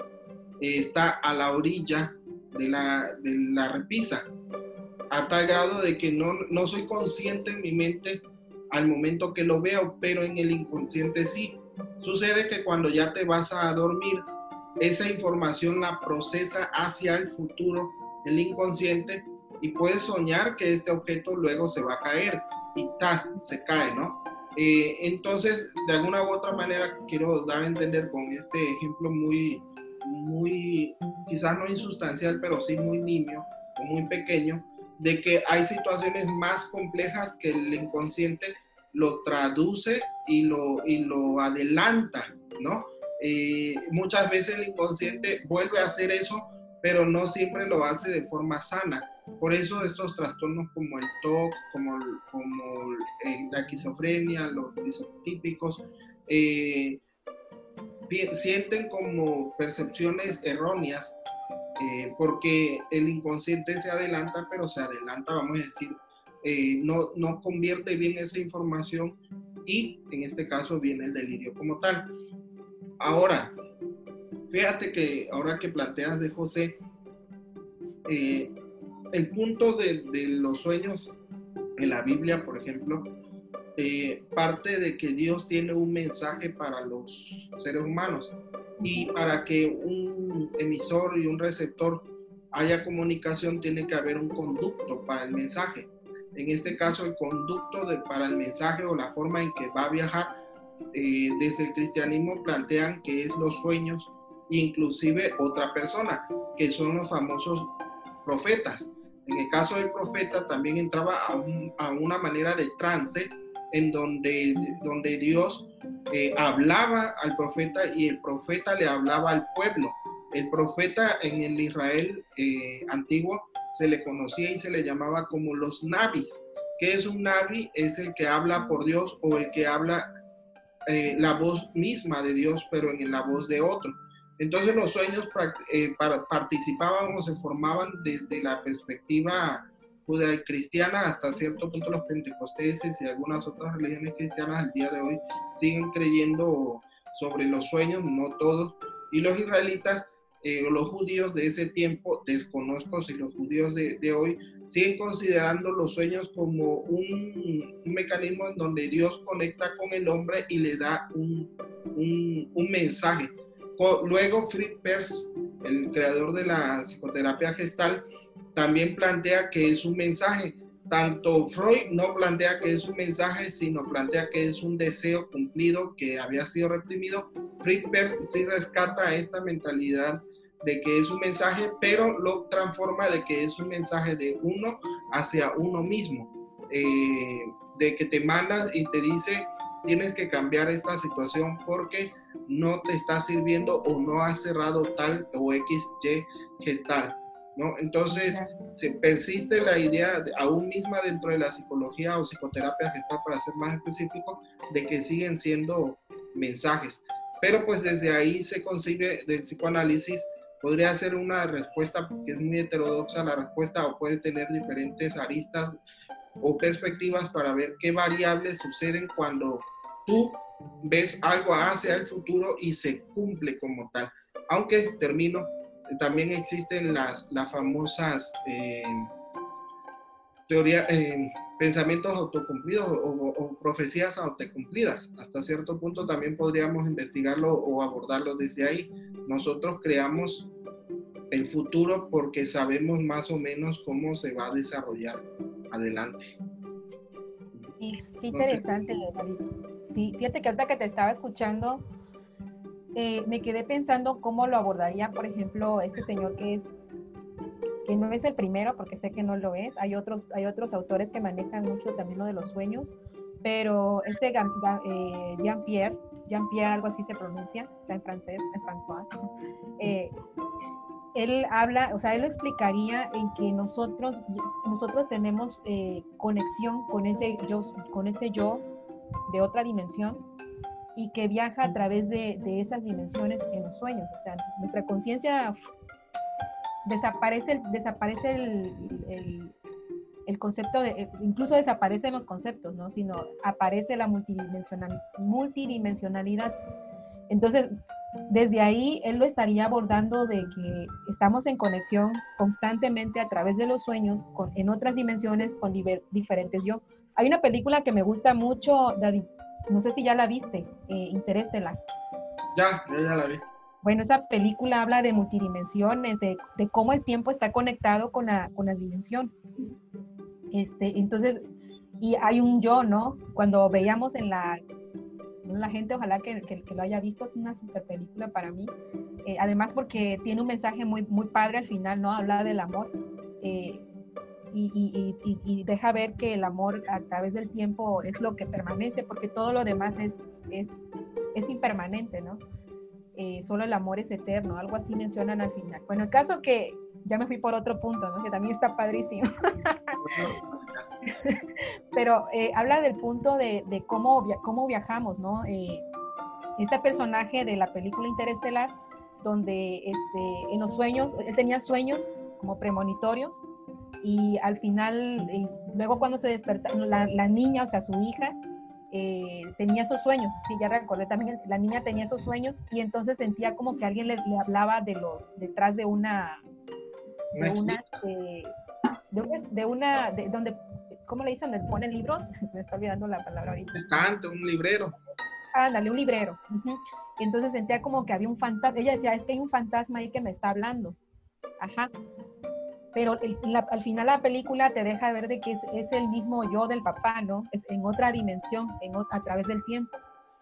está a la orilla de la, de la repisa, a tal grado de que no, no soy consciente en mi mente al momento que lo veo, pero en el inconsciente sí. Sucede que cuando ya te vas a dormir, esa información la procesa hacia el futuro, el inconsciente, y puedes soñar que este objeto luego se va a caer y tas, se cae, ¿no? Eh, entonces, de alguna u otra manera, quiero dar a entender con este ejemplo muy, muy, quizás no insustancial, pero sí muy niño o muy pequeño, de que hay situaciones más complejas que el inconsciente lo traduce y lo, y lo adelanta, ¿no? Eh, muchas veces el inconsciente vuelve a hacer eso, pero no siempre lo hace de forma sana. Por eso estos trastornos como el TOC, como, como la esquizofrenia, los típicos, eh, sienten como percepciones erróneas eh, porque el inconsciente se adelanta, pero se adelanta, vamos a decir, no, no convierte bien esa información y en este caso viene el delirio como tal. Ahora, fíjate que ahora que planteas de José, eh, el punto de, los sueños en la Biblia, por ejemplo, eh, parte de que Dios tiene un mensaje para los seres humanos y para que un emisor y un receptor haya comunicación tiene que haber un conducto para el mensaje. En este caso, el conducto para el mensaje o la forma en que va a viajar eh, desde el cristianismo plantean que es los sueños, inclusive otra persona, que son los famosos profetas. En el caso del profeta también entraba a, una manera de trance en donde, donde Dios eh, hablaba al profeta y el profeta le hablaba al pueblo. El profeta en el Israel eh, antiguo se le conocía y se le llamaba como los navis. ¿Qué es un navi? Es el que habla por Dios o el que habla eh, la voz misma de Dios, pero en la voz de otro. Entonces los sueños eh, participaban o se formaban desde la perspectiva cristiana hasta cierto punto los pentecosteses y algunas otras religiones cristianas al día de hoy siguen creyendo sobre los sueños, no todos, y los israelitas eh, los judíos de ese tiempo, desconozco si los judíos de, hoy siguen considerando los sueños como un, mecanismo en donde Dios conecta con el hombre y le da un, un, mensaje. Luego, Fritz Perls, el creador de la psicoterapia gestal, también plantea que es un mensaje. Tanto Freud no plantea que es un mensaje, sino plantea que es un deseo cumplido que había sido reprimido. Fritz Perls sí rescata esta mentalidad de que es un mensaje, pero lo transforma de que es un mensaje de uno hacia uno mismo, eh, de que te manda y te dice, tienes que cambiar esta situación porque no te está sirviendo o no has cerrado tal o X, Y gestal. ¿No? Entonces, se persiste la idea, aún misma dentro de la psicología o psicoterapia gestal, para ser más específico, de que siguen siendo mensajes. Pero pues desde ahí se concibe del psicoanálisis podría ser una respuesta que es muy heterodoxa la respuesta o puede tener diferentes aristas o perspectivas para ver qué variables suceden cuando tú ves algo hacia el futuro y se cumple como tal. Aunque termino, también existen las, las famosas eh, teorías, eh, pensamientos autocumplidos o, profecías autocumplidas. Hasta cierto punto también podríamos investigarlo o abordarlo desde ahí. Nosotros creamos el futuro porque sabemos más o menos cómo se va a desarrollar adelante. Sí, qué interesante, David. sí, fíjate que ahorita que te estaba escuchando, eh, me quedé pensando cómo lo abordaría, por ejemplo, este señor que es que no es el primero, porque sé que no lo es. Hay otros, hay otros autores que manejan mucho también lo de los sueños, pero este eh, Jean-Pierre, Jean-Pierre, algo así se pronuncia, está en francés, en François, eh, él habla, o sea, él lo explicaría en que nosotros, nosotros tenemos eh, conexión con ese yo, con ese yo de otra dimensión y que viaja a través de, de esas dimensiones en los sueños. O sea, nuestra conciencia desaparece, desaparece el, el, concepto, de, incluso desaparecen los conceptos, ¿no? Sino aparece la multidimensional, multidimensionalidad. Entonces, desde ahí él lo estaría abordando de que estamos en conexión constantemente a través de los sueños con, en otras dimensiones con diferentes yo. Hay una película que me gusta mucho, David, no sé si ya la viste, eh, Interestela. Ya, ya, ya la vi. Bueno, esa película habla de multidimensiones, de, de cómo el tiempo está conectado con la, con la dimensión. Este, entonces, y hay un yo, ¿no? Cuando veíamos en la, la gente, ojalá que, que, lo haya visto, es una super película para mí. Eh, además porque tiene un mensaje muy, muy padre al final, ¿no? Habla del amor. Eh, y, y, y, deja ver que el amor a través del tiempo es lo que permanece, porque todo lo demás es, es, es impermanente, ¿no? Eh, solo el amor es eterno, algo así mencionan al final. Bueno, el caso que ya me fui por otro punto, ¿no? que también está padrísimo. Pero eh, habla del punto de, de cómo, cómo viajamos, ¿no? Eh, este personaje de la película Interestelar, donde este, en los sueños, él tenía sueños como premonitorios, y al final, luego cuando se desperta, la, la niña, o sea, su hija, eh, tenía esos sueños, sí, ya recordé también, la niña tenía esos sueños y entonces sentía como que alguien le, hablaba de los, detrás de una, de una, eh, de, una, de donde, ¿cómo le dicen? Donde ponen libros, se me está olvidando la palabra ahorita. Tanto, un librero. Ándale, un librero. Entonces sentía como que había un fantasma, ella decía, es que hay un fantasma ahí que me está hablando. Ajá pero al final la película te deja ver de que es, el mismo yo del papá, ¿no? Es en otra dimensión, en, a través del tiempo.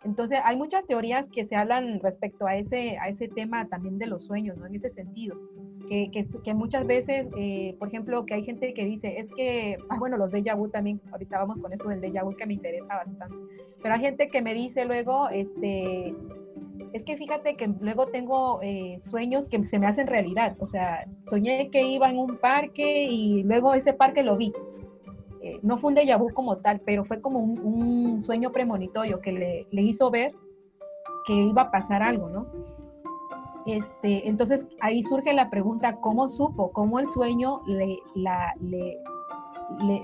Entonces, hay muchas teorías que se hablan respecto a ese, a ese tema también de los sueños, ¿no? En ese sentido. Que, que, que muchas veces, eh, por ejemplo, que hay gente que dice, es que, ah, bueno, los déjà vu también, ahorita vamos con eso del déjà vu que me interesa bastante. Pero hay gente que me dice luego, este, es que fíjate que luego tengo eh, sueños que se me hacen realidad. O sea, soñé que iba en un parque y luego ese parque lo vi. Eh, no fue un déjà vu como tal, pero fue como un, sueño premonitorio que le, hizo ver que iba a pasar algo, ¿no? Este, entonces ahí surge la pregunta, ¿cómo supo? ¿Cómo el sueño le,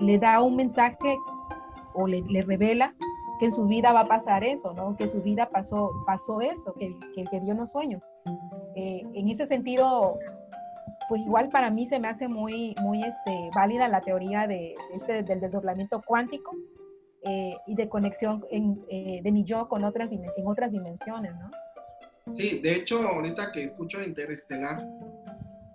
le, da un mensaje o le, revela que en su vida va a pasar eso, ¿no? Que su vida pasó, pasó eso, que, que, vio los sueños. Eh, en ese sentido, pues igual para mí se me hace muy, muy este, válida la teoría de, este, del desdoblamiento cuántico eh, y de conexión en, eh, de mi yo con otras, en otras dimensiones, ¿no? Sí, de hecho, ahorita que escucho Interestelar,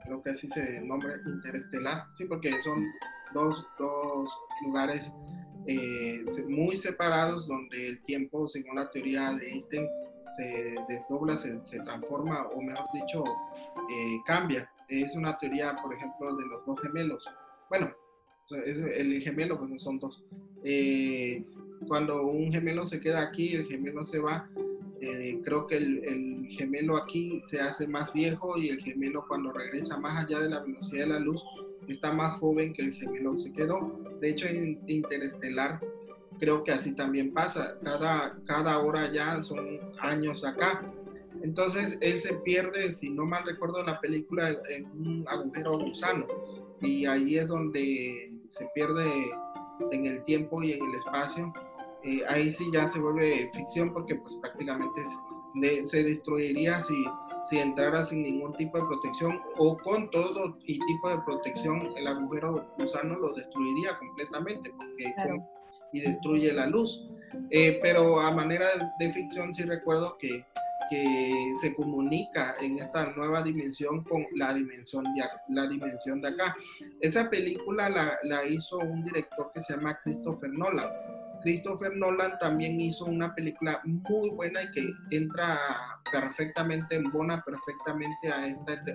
creo que así se nombra Interestelar, sí, porque son dos, dos lugares eh, muy separados donde el tiempo, según la teoría de Einstein, se desdobla, se, transforma o mejor dicho, eh, cambia. Es una teoría, por ejemplo, de los dos gemelos. Bueno, el gemelo pues no son dos. Eh, cuando un gemelo se queda aquí, el gemelo se va, creo que el, el, gemelo aquí se hace más viejo y el gemelo cuando regresa más allá de la velocidad de la luz está más joven que el gemelo se quedó. De hecho, en Interestelar creo que así también pasa. Cada, cada hora ya son años acá. Entonces él se pierde, si no mal recuerdo en la película, en un agujero gusano. Y ahí es donde se pierde en el tiempo y en el espacio. Eh, ahí sí ya se vuelve ficción porque pues prácticamente se destruiría si si entrara sin ningún tipo de protección o con todo y tipo de protección, el agujero gusano lo destruiría completamente porque y destruye la luz. Eh, pero a manera de ficción sí recuerdo que, que se comunica en esta nueva dimensión con la dimensión de, la dimensión de acá. Esa película la, la hizo un director que se llama Christopher Nolan. Christopher Nolan también hizo una película muy buena y que entra perfectamente, embona perfectamente a,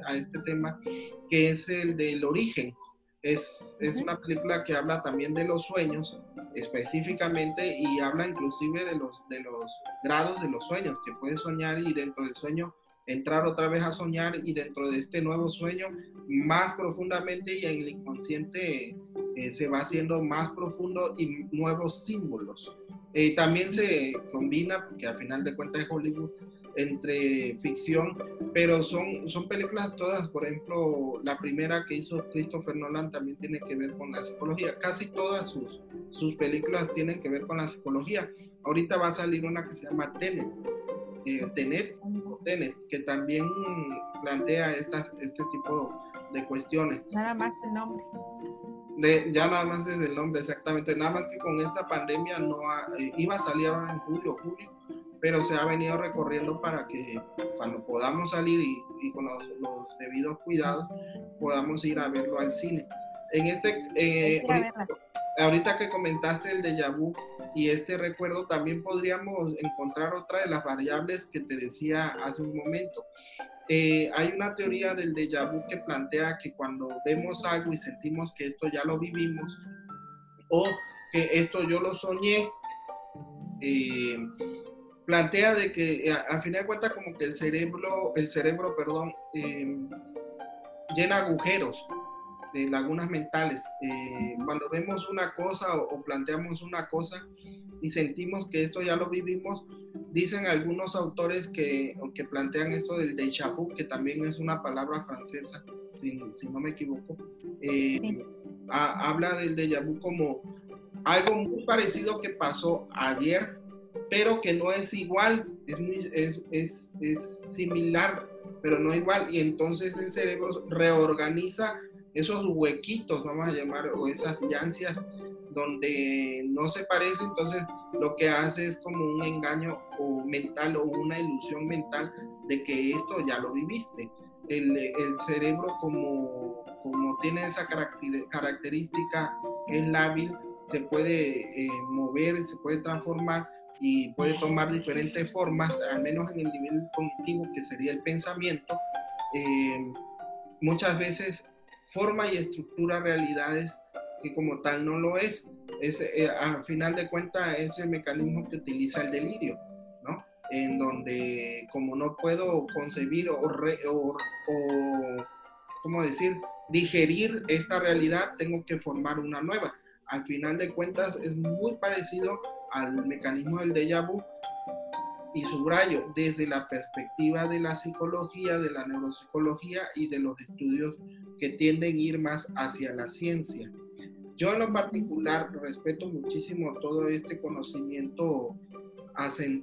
a este tema, que es el del origen. Es, es, una película que habla también de los sueños específicamente y habla inclusive de los, de los grados de los sueños, que puedes soñar y dentro del sueño entrar otra vez a soñar y dentro de este nuevo sueño más profundamente y en el inconsciente eh, se va haciendo más profundo y nuevos símbolos. Eh, también se combina, porque al final de cuentas es Hollywood, entre ficción, pero son, son películas todas, por ejemplo, la primera que hizo Christopher Nolan también tiene que ver con la psicología, casi todas sus, sus películas tienen que ver con la psicología. Ahorita va a salir una que se llama Tenet, eh, Tenet, que también plantea estas, este tipo de cuestiones. Nada más el nombre. De, ya nada más desde el nombre, exactamente. Nada más que con esta pandemia no eh, iba a salir ahora en julio, julio, pero se ha venido recorriendo para que cuando podamos salir y, con los, debidos cuidados podamos ir a verlo al cine. En este, eh, ahorita, que comentaste el de vu y este recuerdo, también podríamos encontrar otra de las variables que te decía hace un momento. Eh, hay una teoría del déjà vu que plantea que cuando vemos algo y sentimos que esto ya lo vivimos o que esto yo lo soñé, eh, plantea de que eh, a, fin de cuentas como que el cerebro, el cerebro, perdón, em, llena agujeros, de lagunas mentales. Eh, cuando vemos una cosa o, planteamos una cosa y sentimos que esto ya lo vivimos, dicen algunos autores que, que plantean esto del déjà vu, que también es una palabra francesa, si, si no me equivoco, eh, habla del déjà vu como algo muy parecido que pasó ayer pero que no es igual, es, muy, es, es, es, similar, pero no igual. Y entonces el cerebro reorganiza esos huequitos, vamos a llamar, o esas llancias donde no se parece, entonces lo que hace es como un engaño o mental o una ilusión mental de que esto ya lo viviste. El, el cerebro como, como tiene esa característica que es lábil, se puede eh, mover, se puede transformar, y puede tomar diferentes formas, al menos en el nivel cognitivo, que sería el pensamiento. Eh, muchas veces forma y estructura realidades que como tal no lo es. es eh, al final de cuentas es el mecanismo que utiliza el delirio, ¿no? En donde como no puedo concebir o, o, o ¿cómo decir? Digerir esta realidad, tengo que formar una nueva. Al final de cuentas es muy parecido al mecanismo del déjà vu y subrayo desde la perspectiva de la psicología, de la neuropsicología y de los estudios que tienden a ir más hacia la ciencia. Yo en lo particular respeto muchísimo todo este conocimiento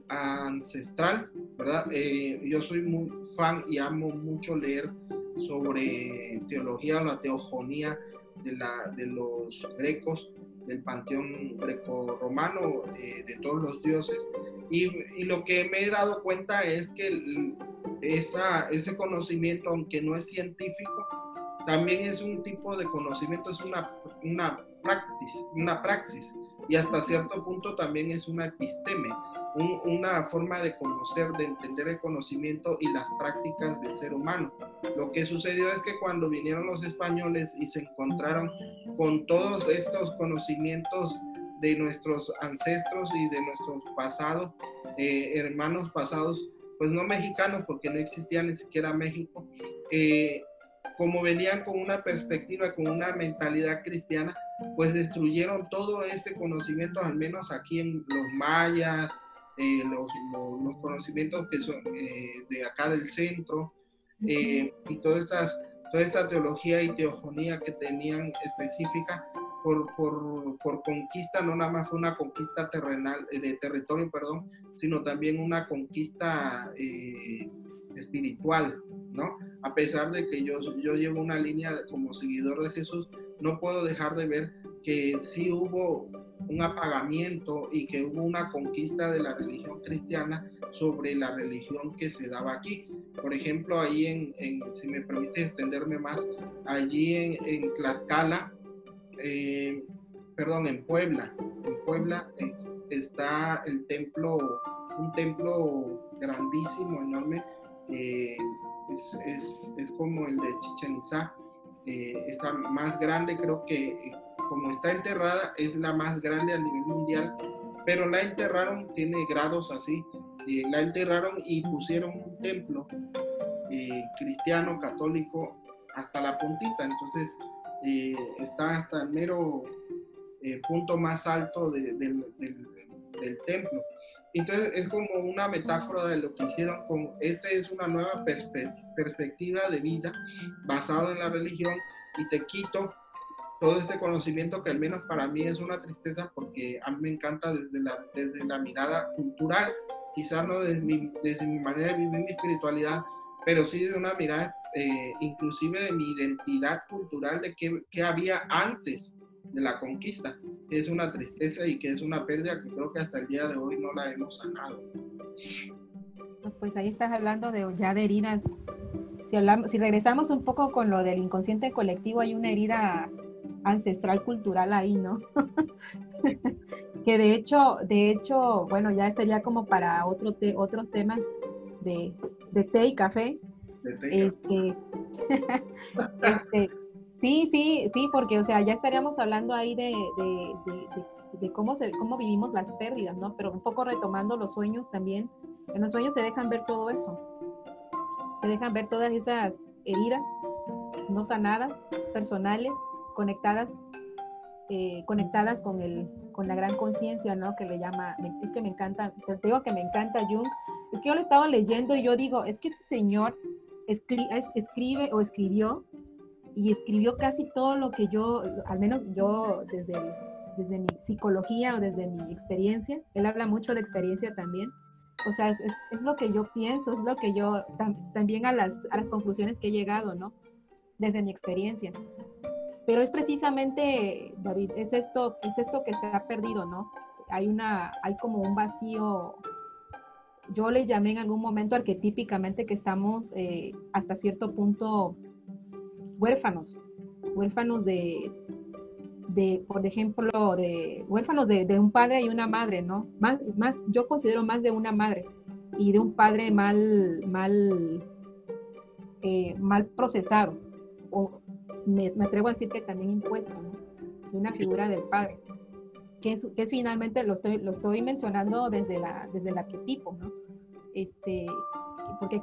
ancestral, ¿verdad? Eh, yo soy muy fan y amo mucho leer sobre teología la teogonía de, la, de los grecos, del panteón greco-romano, eh, de todos los dioses. Y, lo que me he dado cuenta es que ese conocimiento, aunque no es científico, también es un tipo de conocimiento, es una, una, praxis, una praxis y hasta cierto punto también es una episteme, una forma de conocer, de entender el conocimiento y las prácticas del ser humano. Lo que sucedió es que cuando vinieron los españoles y se encontraron con todos estos conocimientos de nuestros ancestros y de nuestros pasados, eh, hermanos pasados, pues no mexicanos, porque no existía ni siquiera México, eh, como venían con una perspectiva, con una mentalidad cristiana, pues destruyeron todo ese conocimiento, al menos aquí en los mayas, eh, los, los, conocimientos que son eh, de acá del centro, eh, y todas estas, toda esta teología y teofonía que tenían específica por, por, por, conquista, no nada más fue una conquista terrenal, de territorio, perdón, sino también una conquista espiritual, A pesar de que yo, yo llevo una línea como seguidor de Jesús, no puedo dejar de ver que sí hubo un apagamiento y que hubo una conquista de la religión cristiana sobre la religión que se daba aquí. Por ejemplo, ahí en, si me permite extenderme más, allí en, en Tlaxcala, eh, perdón, en Puebla. En Puebla está el templo, un templo grandísimo, enorme. Eh, es, es, como el de Chichen Itza. Eh, está más grande, creo que eh, como está enterrada, es la más grande a nivel mundial, pero la enterraron, tiene grados así, la enterraron y pusieron un templo cristiano, católico, hasta la puntita, entonces está hasta el mero punto más alto del, del templo. Entonces es como una metáfora de lo que hicieron, como esta es una nueva perspectiva de vida basada en la religión y te quito todo este conocimiento que al menos para mí es una tristeza porque a mí me encanta desde la, desde la mirada cultural, quizás no desde mi, desde mi manera de vivir mi espiritualidad, pero sí de una mirada eh, inclusive de mi identidad cultural, de qué, qué había antes de la conquista, que es una tristeza y que es una pérdida que creo que hasta el día de hoy no la hemos sanado. Pues ahí estás hablando de ya de heridas. Si, hablamos, si regresamos un poco con lo del inconsciente colectivo, hay una herida ancestral cultural ahí, ¿no? que de hecho, de hecho, bueno, ya sería como para otro otros temas de, de, té y café. De té este, este, Sí, sí, sí, porque, o sea, ya estaríamos hablando ahí de, cómo, se, cómo vivimos las pérdidas, ¿no? Pero un poco retomando los sueños también. En los sueños se dejan ver todo eso. Se dejan ver todas esas heridas no sanadas, personales, conectadas, eh, conectadas con, el, con la gran conciencia, ¿no? Que le llama, es que me encanta, te digo que me encanta Jung. Es que yo lo he estado leyendo y yo digo, es que este señor escribe o escribió y escribió casi todo lo que yo, al menos yo desde, desde mi psicología o desde mi experiencia, él habla mucho de experiencia también, o sea, es, es lo que yo pienso, es lo que yo, también a las, a las conclusiones que he llegado, ¿no? Desde mi experiencia. Pero es precisamente, David, es esto, es esto que se ha perdido, ¿no? Hay una, hay como un vacío yo le llamé en algún momento arquetípicamente que estamos eh, hasta cierto punto huérfanos, huérfanos de, de, por ejemplo, de huérfanos de, un padre y una madre, ¿no? Más, más, yo considero más de una madre y de un padre mal, mal, eh, mal procesado, o me, atrevo a decir que también impuesto, ¿no? De una figura del padre, que es, que finalmente, lo estoy, lo estoy mencionando desde, la, desde el arquetipo, ¿no? Este, porque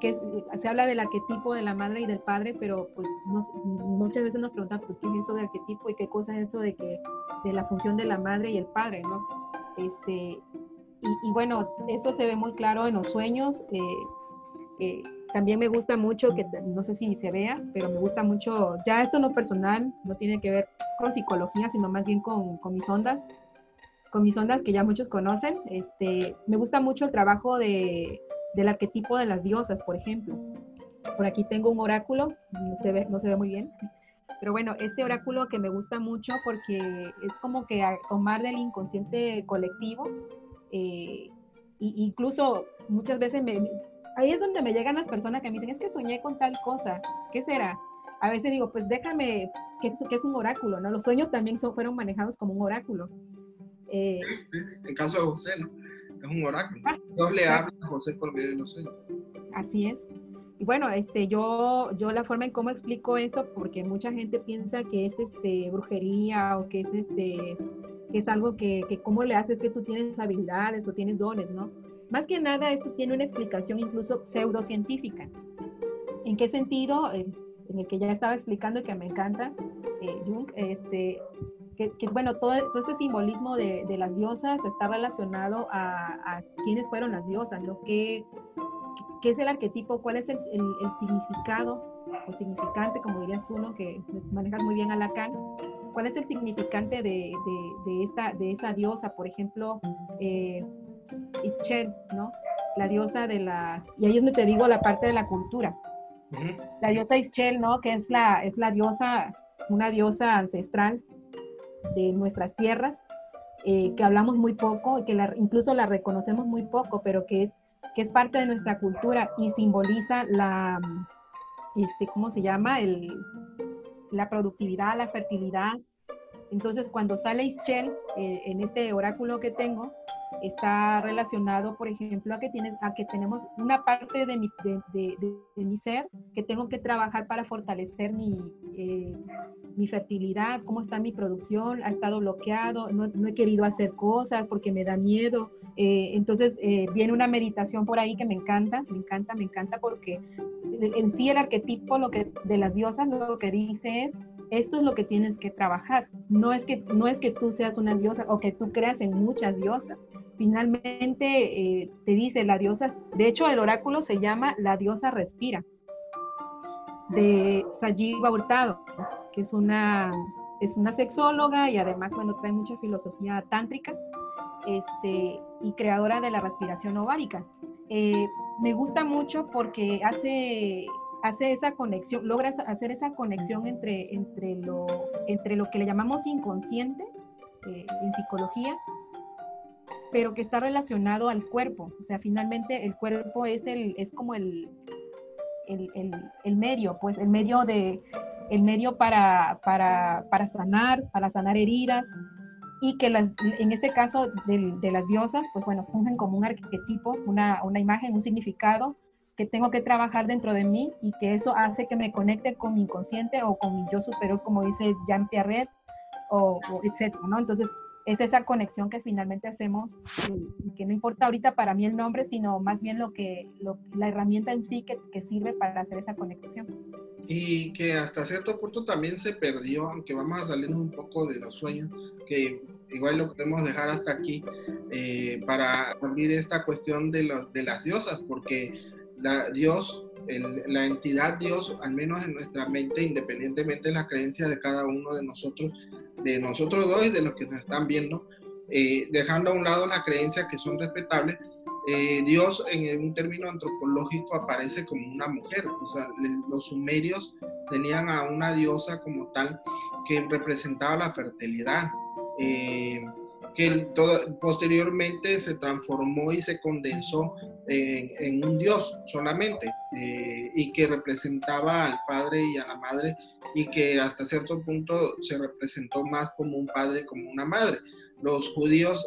se habla del arquetipo de la madre y del padre, pero pues muchas veces nos preguntan por qué es eso de arquetipo y qué cosa es eso de que de la función de la madre y el padre, ¿no? Este, y, bueno, eso se ve muy claro en los sueños. Eh, eh, también me gusta mucho, que no sé si se vea, pero me gusta mucho, ya esto no personal, no tiene que ver con psicología, sino más bien con, con mis ondas, con mis ondas que ya muchos conocen. Este, me gusta mucho el trabajo de del arquetipo de las diosas, por ejemplo. Por aquí tengo un oráculo, no se ve, muy bien, pero bueno, este oráculo que me gusta mucho porque es como que tomar del inconsciente colectivo, eh, incluso muchas veces me, ahí es donde me llegan las personas que me dicen, es que soñé con tal cosa, ¿qué será? A veces digo, pues déjame, que, que es un oráculo, ¿no? Los sueños también son, fueron manejados como un oráculo. Eh, en caso de José, ¿no? Es un oráculo. Ah, Dios le habla a José por medio de los sueños. Así es. Y bueno, este, yo, yo la forma en cómo explico esto, porque mucha gente piensa que es este, brujería o que es, este, que es algo que, que cómo le haces que tú tienes habilidades o tienes dones, ¿no? Más que nada, esto tiene una explicación incluso pseudocientífica. ¿En qué sentido? En, el que ya estaba explicando y que me encanta, eh, Jung, este, que, bueno, todo, todo, este simbolismo de, de, las diosas está relacionado a, a quiénes fueron las diosas, ¿no? ¿Qué, qué es el arquetipo? ¿Cuál es el, el, significado o significante, como dirías tú, ¿no? Que manejas muy bien a Lacan. ¿Cuál es el significante de, de, de esta, de esa diosa? Por ejemplo, eh, ¿no? La diosa de la... Y ahí es donde te digo la parte de la cultura. La diosa Ichel, ¿no? Que es la, es la diosa, una diosa ancestral de nuestras tierras, eh, que hablamos muy poco, que incluso la reconocemos muy poco, pero que es, que es parte de nuestra cultura y simboliza la, este, ¿cómo se llama? El, la productividad, la fertilidad, Entonces, cuando sale Ischel eh, en este oráculo que tengo, está relacionado, por ejemplo, a que, tiene, a que tenemos una parte de mi, de, mi, ser que tengo que trabajar para fortalecer mi, eh, mi fertilidad, cómo está mi producción, ha estado bloqueado, no, no he querido hacer cosas porque me da miedo. Eh, entonces, eh, viene una meditación por ahí que me encanta, me encanta, me encanta porque en sí el arquetipo lo que, de las diosas lo que dice es esto es lo que tienes que trabajar. No es que, no es que tú seas una diosa o que tú creas en muchas diosas. Finalmente eh, te dice la diosa, de hecho el oráculo se llama La diosa respira, de Sajiva Hurtado, que es una, es una sexóloga y además, bueno, trae mucha filosofía tántrica este, y creadora de la respiración ovárica. Eh, me gusta mucho porque hace hace esa conexión, logra hacer esa conexión entre, entre, lo, entre lo que le llamamos inconsciente eh, en psicología, pero que está relacionado al cuerpo. O sea, finalmente el cuerpo es, el, es como el, el, medio, pues el medio, de, el medio para, para, para sanar, para sanar heridas, y que las, en este caso de, de, las diosas, pues bueno, fungen como un arquetipo, una, una imagen, un significado que tengo que trabajar dentro de mí y que eso hace que me conecte con mi inconsciente o con mi yo superior, como dice Jean Pierre, o, o etcétera, ¿no? Entonces, es esa conexión que finalmente hacemos y, que no importa ahorita para mí el nombre, sino más bien lo que, la herramienta en sí que, que, sirve para hacer esa conexión. Y que hasta cierto punto también se perdió, aunque vamos a salirnos un poco de los sueños, que igual lo podemos dejar hasta aquí eh, para abrir esta cuestión de, los, de las diosas, porque Dios, la entidad Dios, al menos en nuestra mente, independientemente de la creencia de cada uno de nosotros, de nosotros dos y de los que nos están viendo, eh, dejando a un lado la creencia que son respetables, eh, Dios en un término antropológico aparece como una mujer. O sea, los sumerios tenían a una diosa como tal que representaba la fertilidad. Eh, que posteriormente se transformó y se condensó en, un Dios solamente eh, y que representaba al Padre y a la Madre y que hasta cierto punto se representó más como un padre, como una madre. Los judíos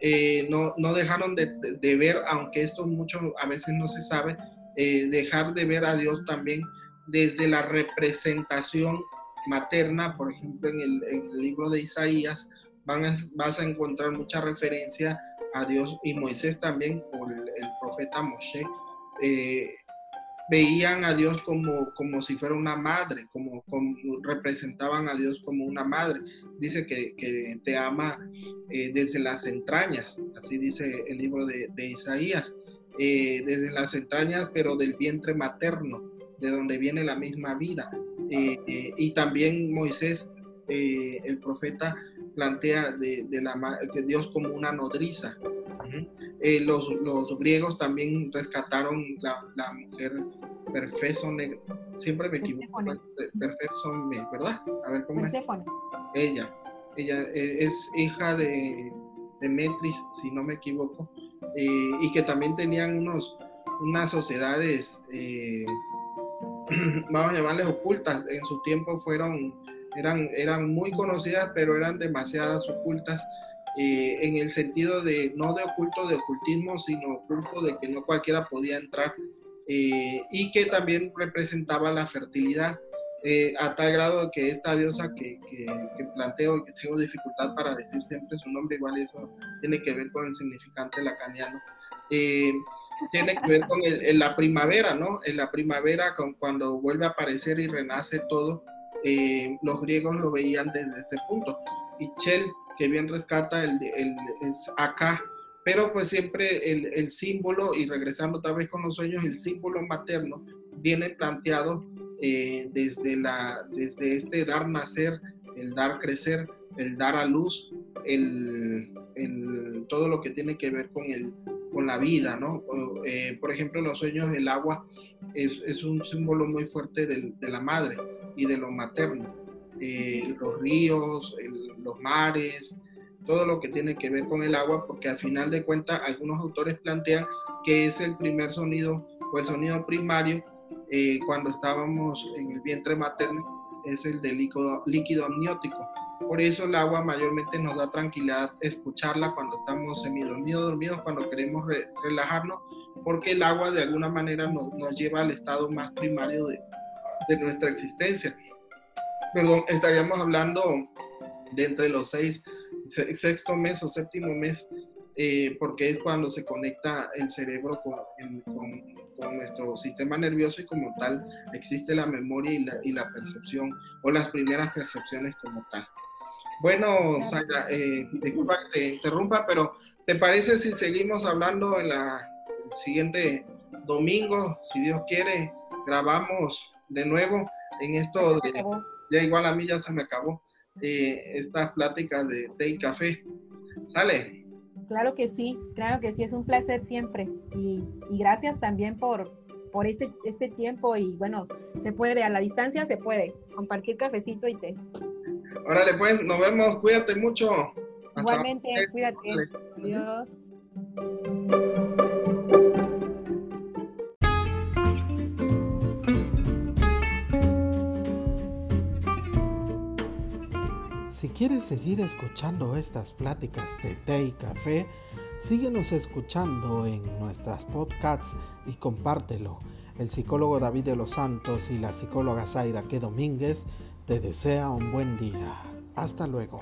eh, no, no, dejaron de, ver, aunque esto mucho a veces no se sabe, eh, dejar de ver a Dios también desde la representación materna, por ejemplo en el libro de Isaías, vas a encontrar mucha referencia a Dios y Moisés también, o el, profeta Moshe, eh, veían a Dios como, como si fuera una madre, como, representaban a Dios como una madre. Dice que, que te ama eh, desde las entrañas, así dice el libro de, de Isaías, eh, desde las entrañas, pero del vientre materno, de donde viene la misma vida. y también Moisés, el profeta, plantea de, la, que Dios como una nodriza. Eh, los, los, griegos también rescataron la, la mujer Perfesone, siempre me equivoco, Perfesone, ¿verdad? A ver cómo es. Ella, ella eh, es hija de, de Metris, si no me equivoco, eh, y que también tenían unos, unas sociedades, vamos a llamarles ocultas, en su tiempo fueron eran, eran muy conocidas, pero eran demasiadas ocultas eh, en el sentido de, no de oculto de ocultismo, sino oculto de que no cualquiera podía entrar eh, y que también representaba la fertilidad. Eh, a tal grado que esta diosa que, que, planteo y que tengo dificultad para decir siempre su nombre, igual eso tiene que ver con el significante lacaniano, tiene que ver con la primavera, ¿no? En la primavera, con, cuando vuelve a aparecer y renace todo, eh, los griegos lo veían desde ese punto. Y Chel, que bien rescata, el, el, es acá, pero pues siempre el, el, símbolo, y regresando otra vez con los sueños, el símbolo materno viene planteado eh, desde, la, desde este dar nacer, el dar crecer, el dar a luz, el, el, todo lo que tiene que ver con, el, con la vida, ¿no? Eh, por ejemplo, los sueños, el agua es, es un símbolo muy fuerte de la madre y de lo materno. Eh, los ríos, los mares, todo lo que tiene que ver con el agua, porque al final de cuentas algunos autores plantean que es el primer sonido o el sonido primario eh, cuando estábamos en el vientre materno es el de líquido, líquido amniótico. Por eso el agua mayormente nos da tranquilidad escucharla cuando estamos semidormidos, dormidos, cuando queremos relajarnos, porque el agua de alguna manera nos, nos lleva al estado más primario de, de, nuestra existencia. Perdón, estaríamos hablando de entre los seis, sexto mes o séptimo mes, eh, porque es cuando se conecta el cerebro con, con, con, nuestro sistema nervioso y como tal existe la memoria y la, y la percepción o las primeras percepciones como tal. Bueno, Sara, eh, disculpa que te interrumpa, pero ¿te parece si seguimos hablando en la el siguiente domingo? Si Dios quiere, grabamos de nuevo en esto de, ya igual a mí ya se me acabó, eh, estas pláticas de té y café. ¿Sale? Claro que sí, claro que sí, es un placer siempre. Y, y gracias también por, por este, este tiempo y bueno, se puede, a la distancia se puede, compartir cafecito y té. Órale, pues, nos vemos, cuídate mucho. Hasta Igualmente, cuídate. Adiós. Si quieres seguir escuchando estas pláticas de té y café, síguenos escuchando en nuestras podcasts y compártelo. El psicólogo David de los Santos y la psicóloga Zaira Que Domínguez te desea un buen día. Hasta luego.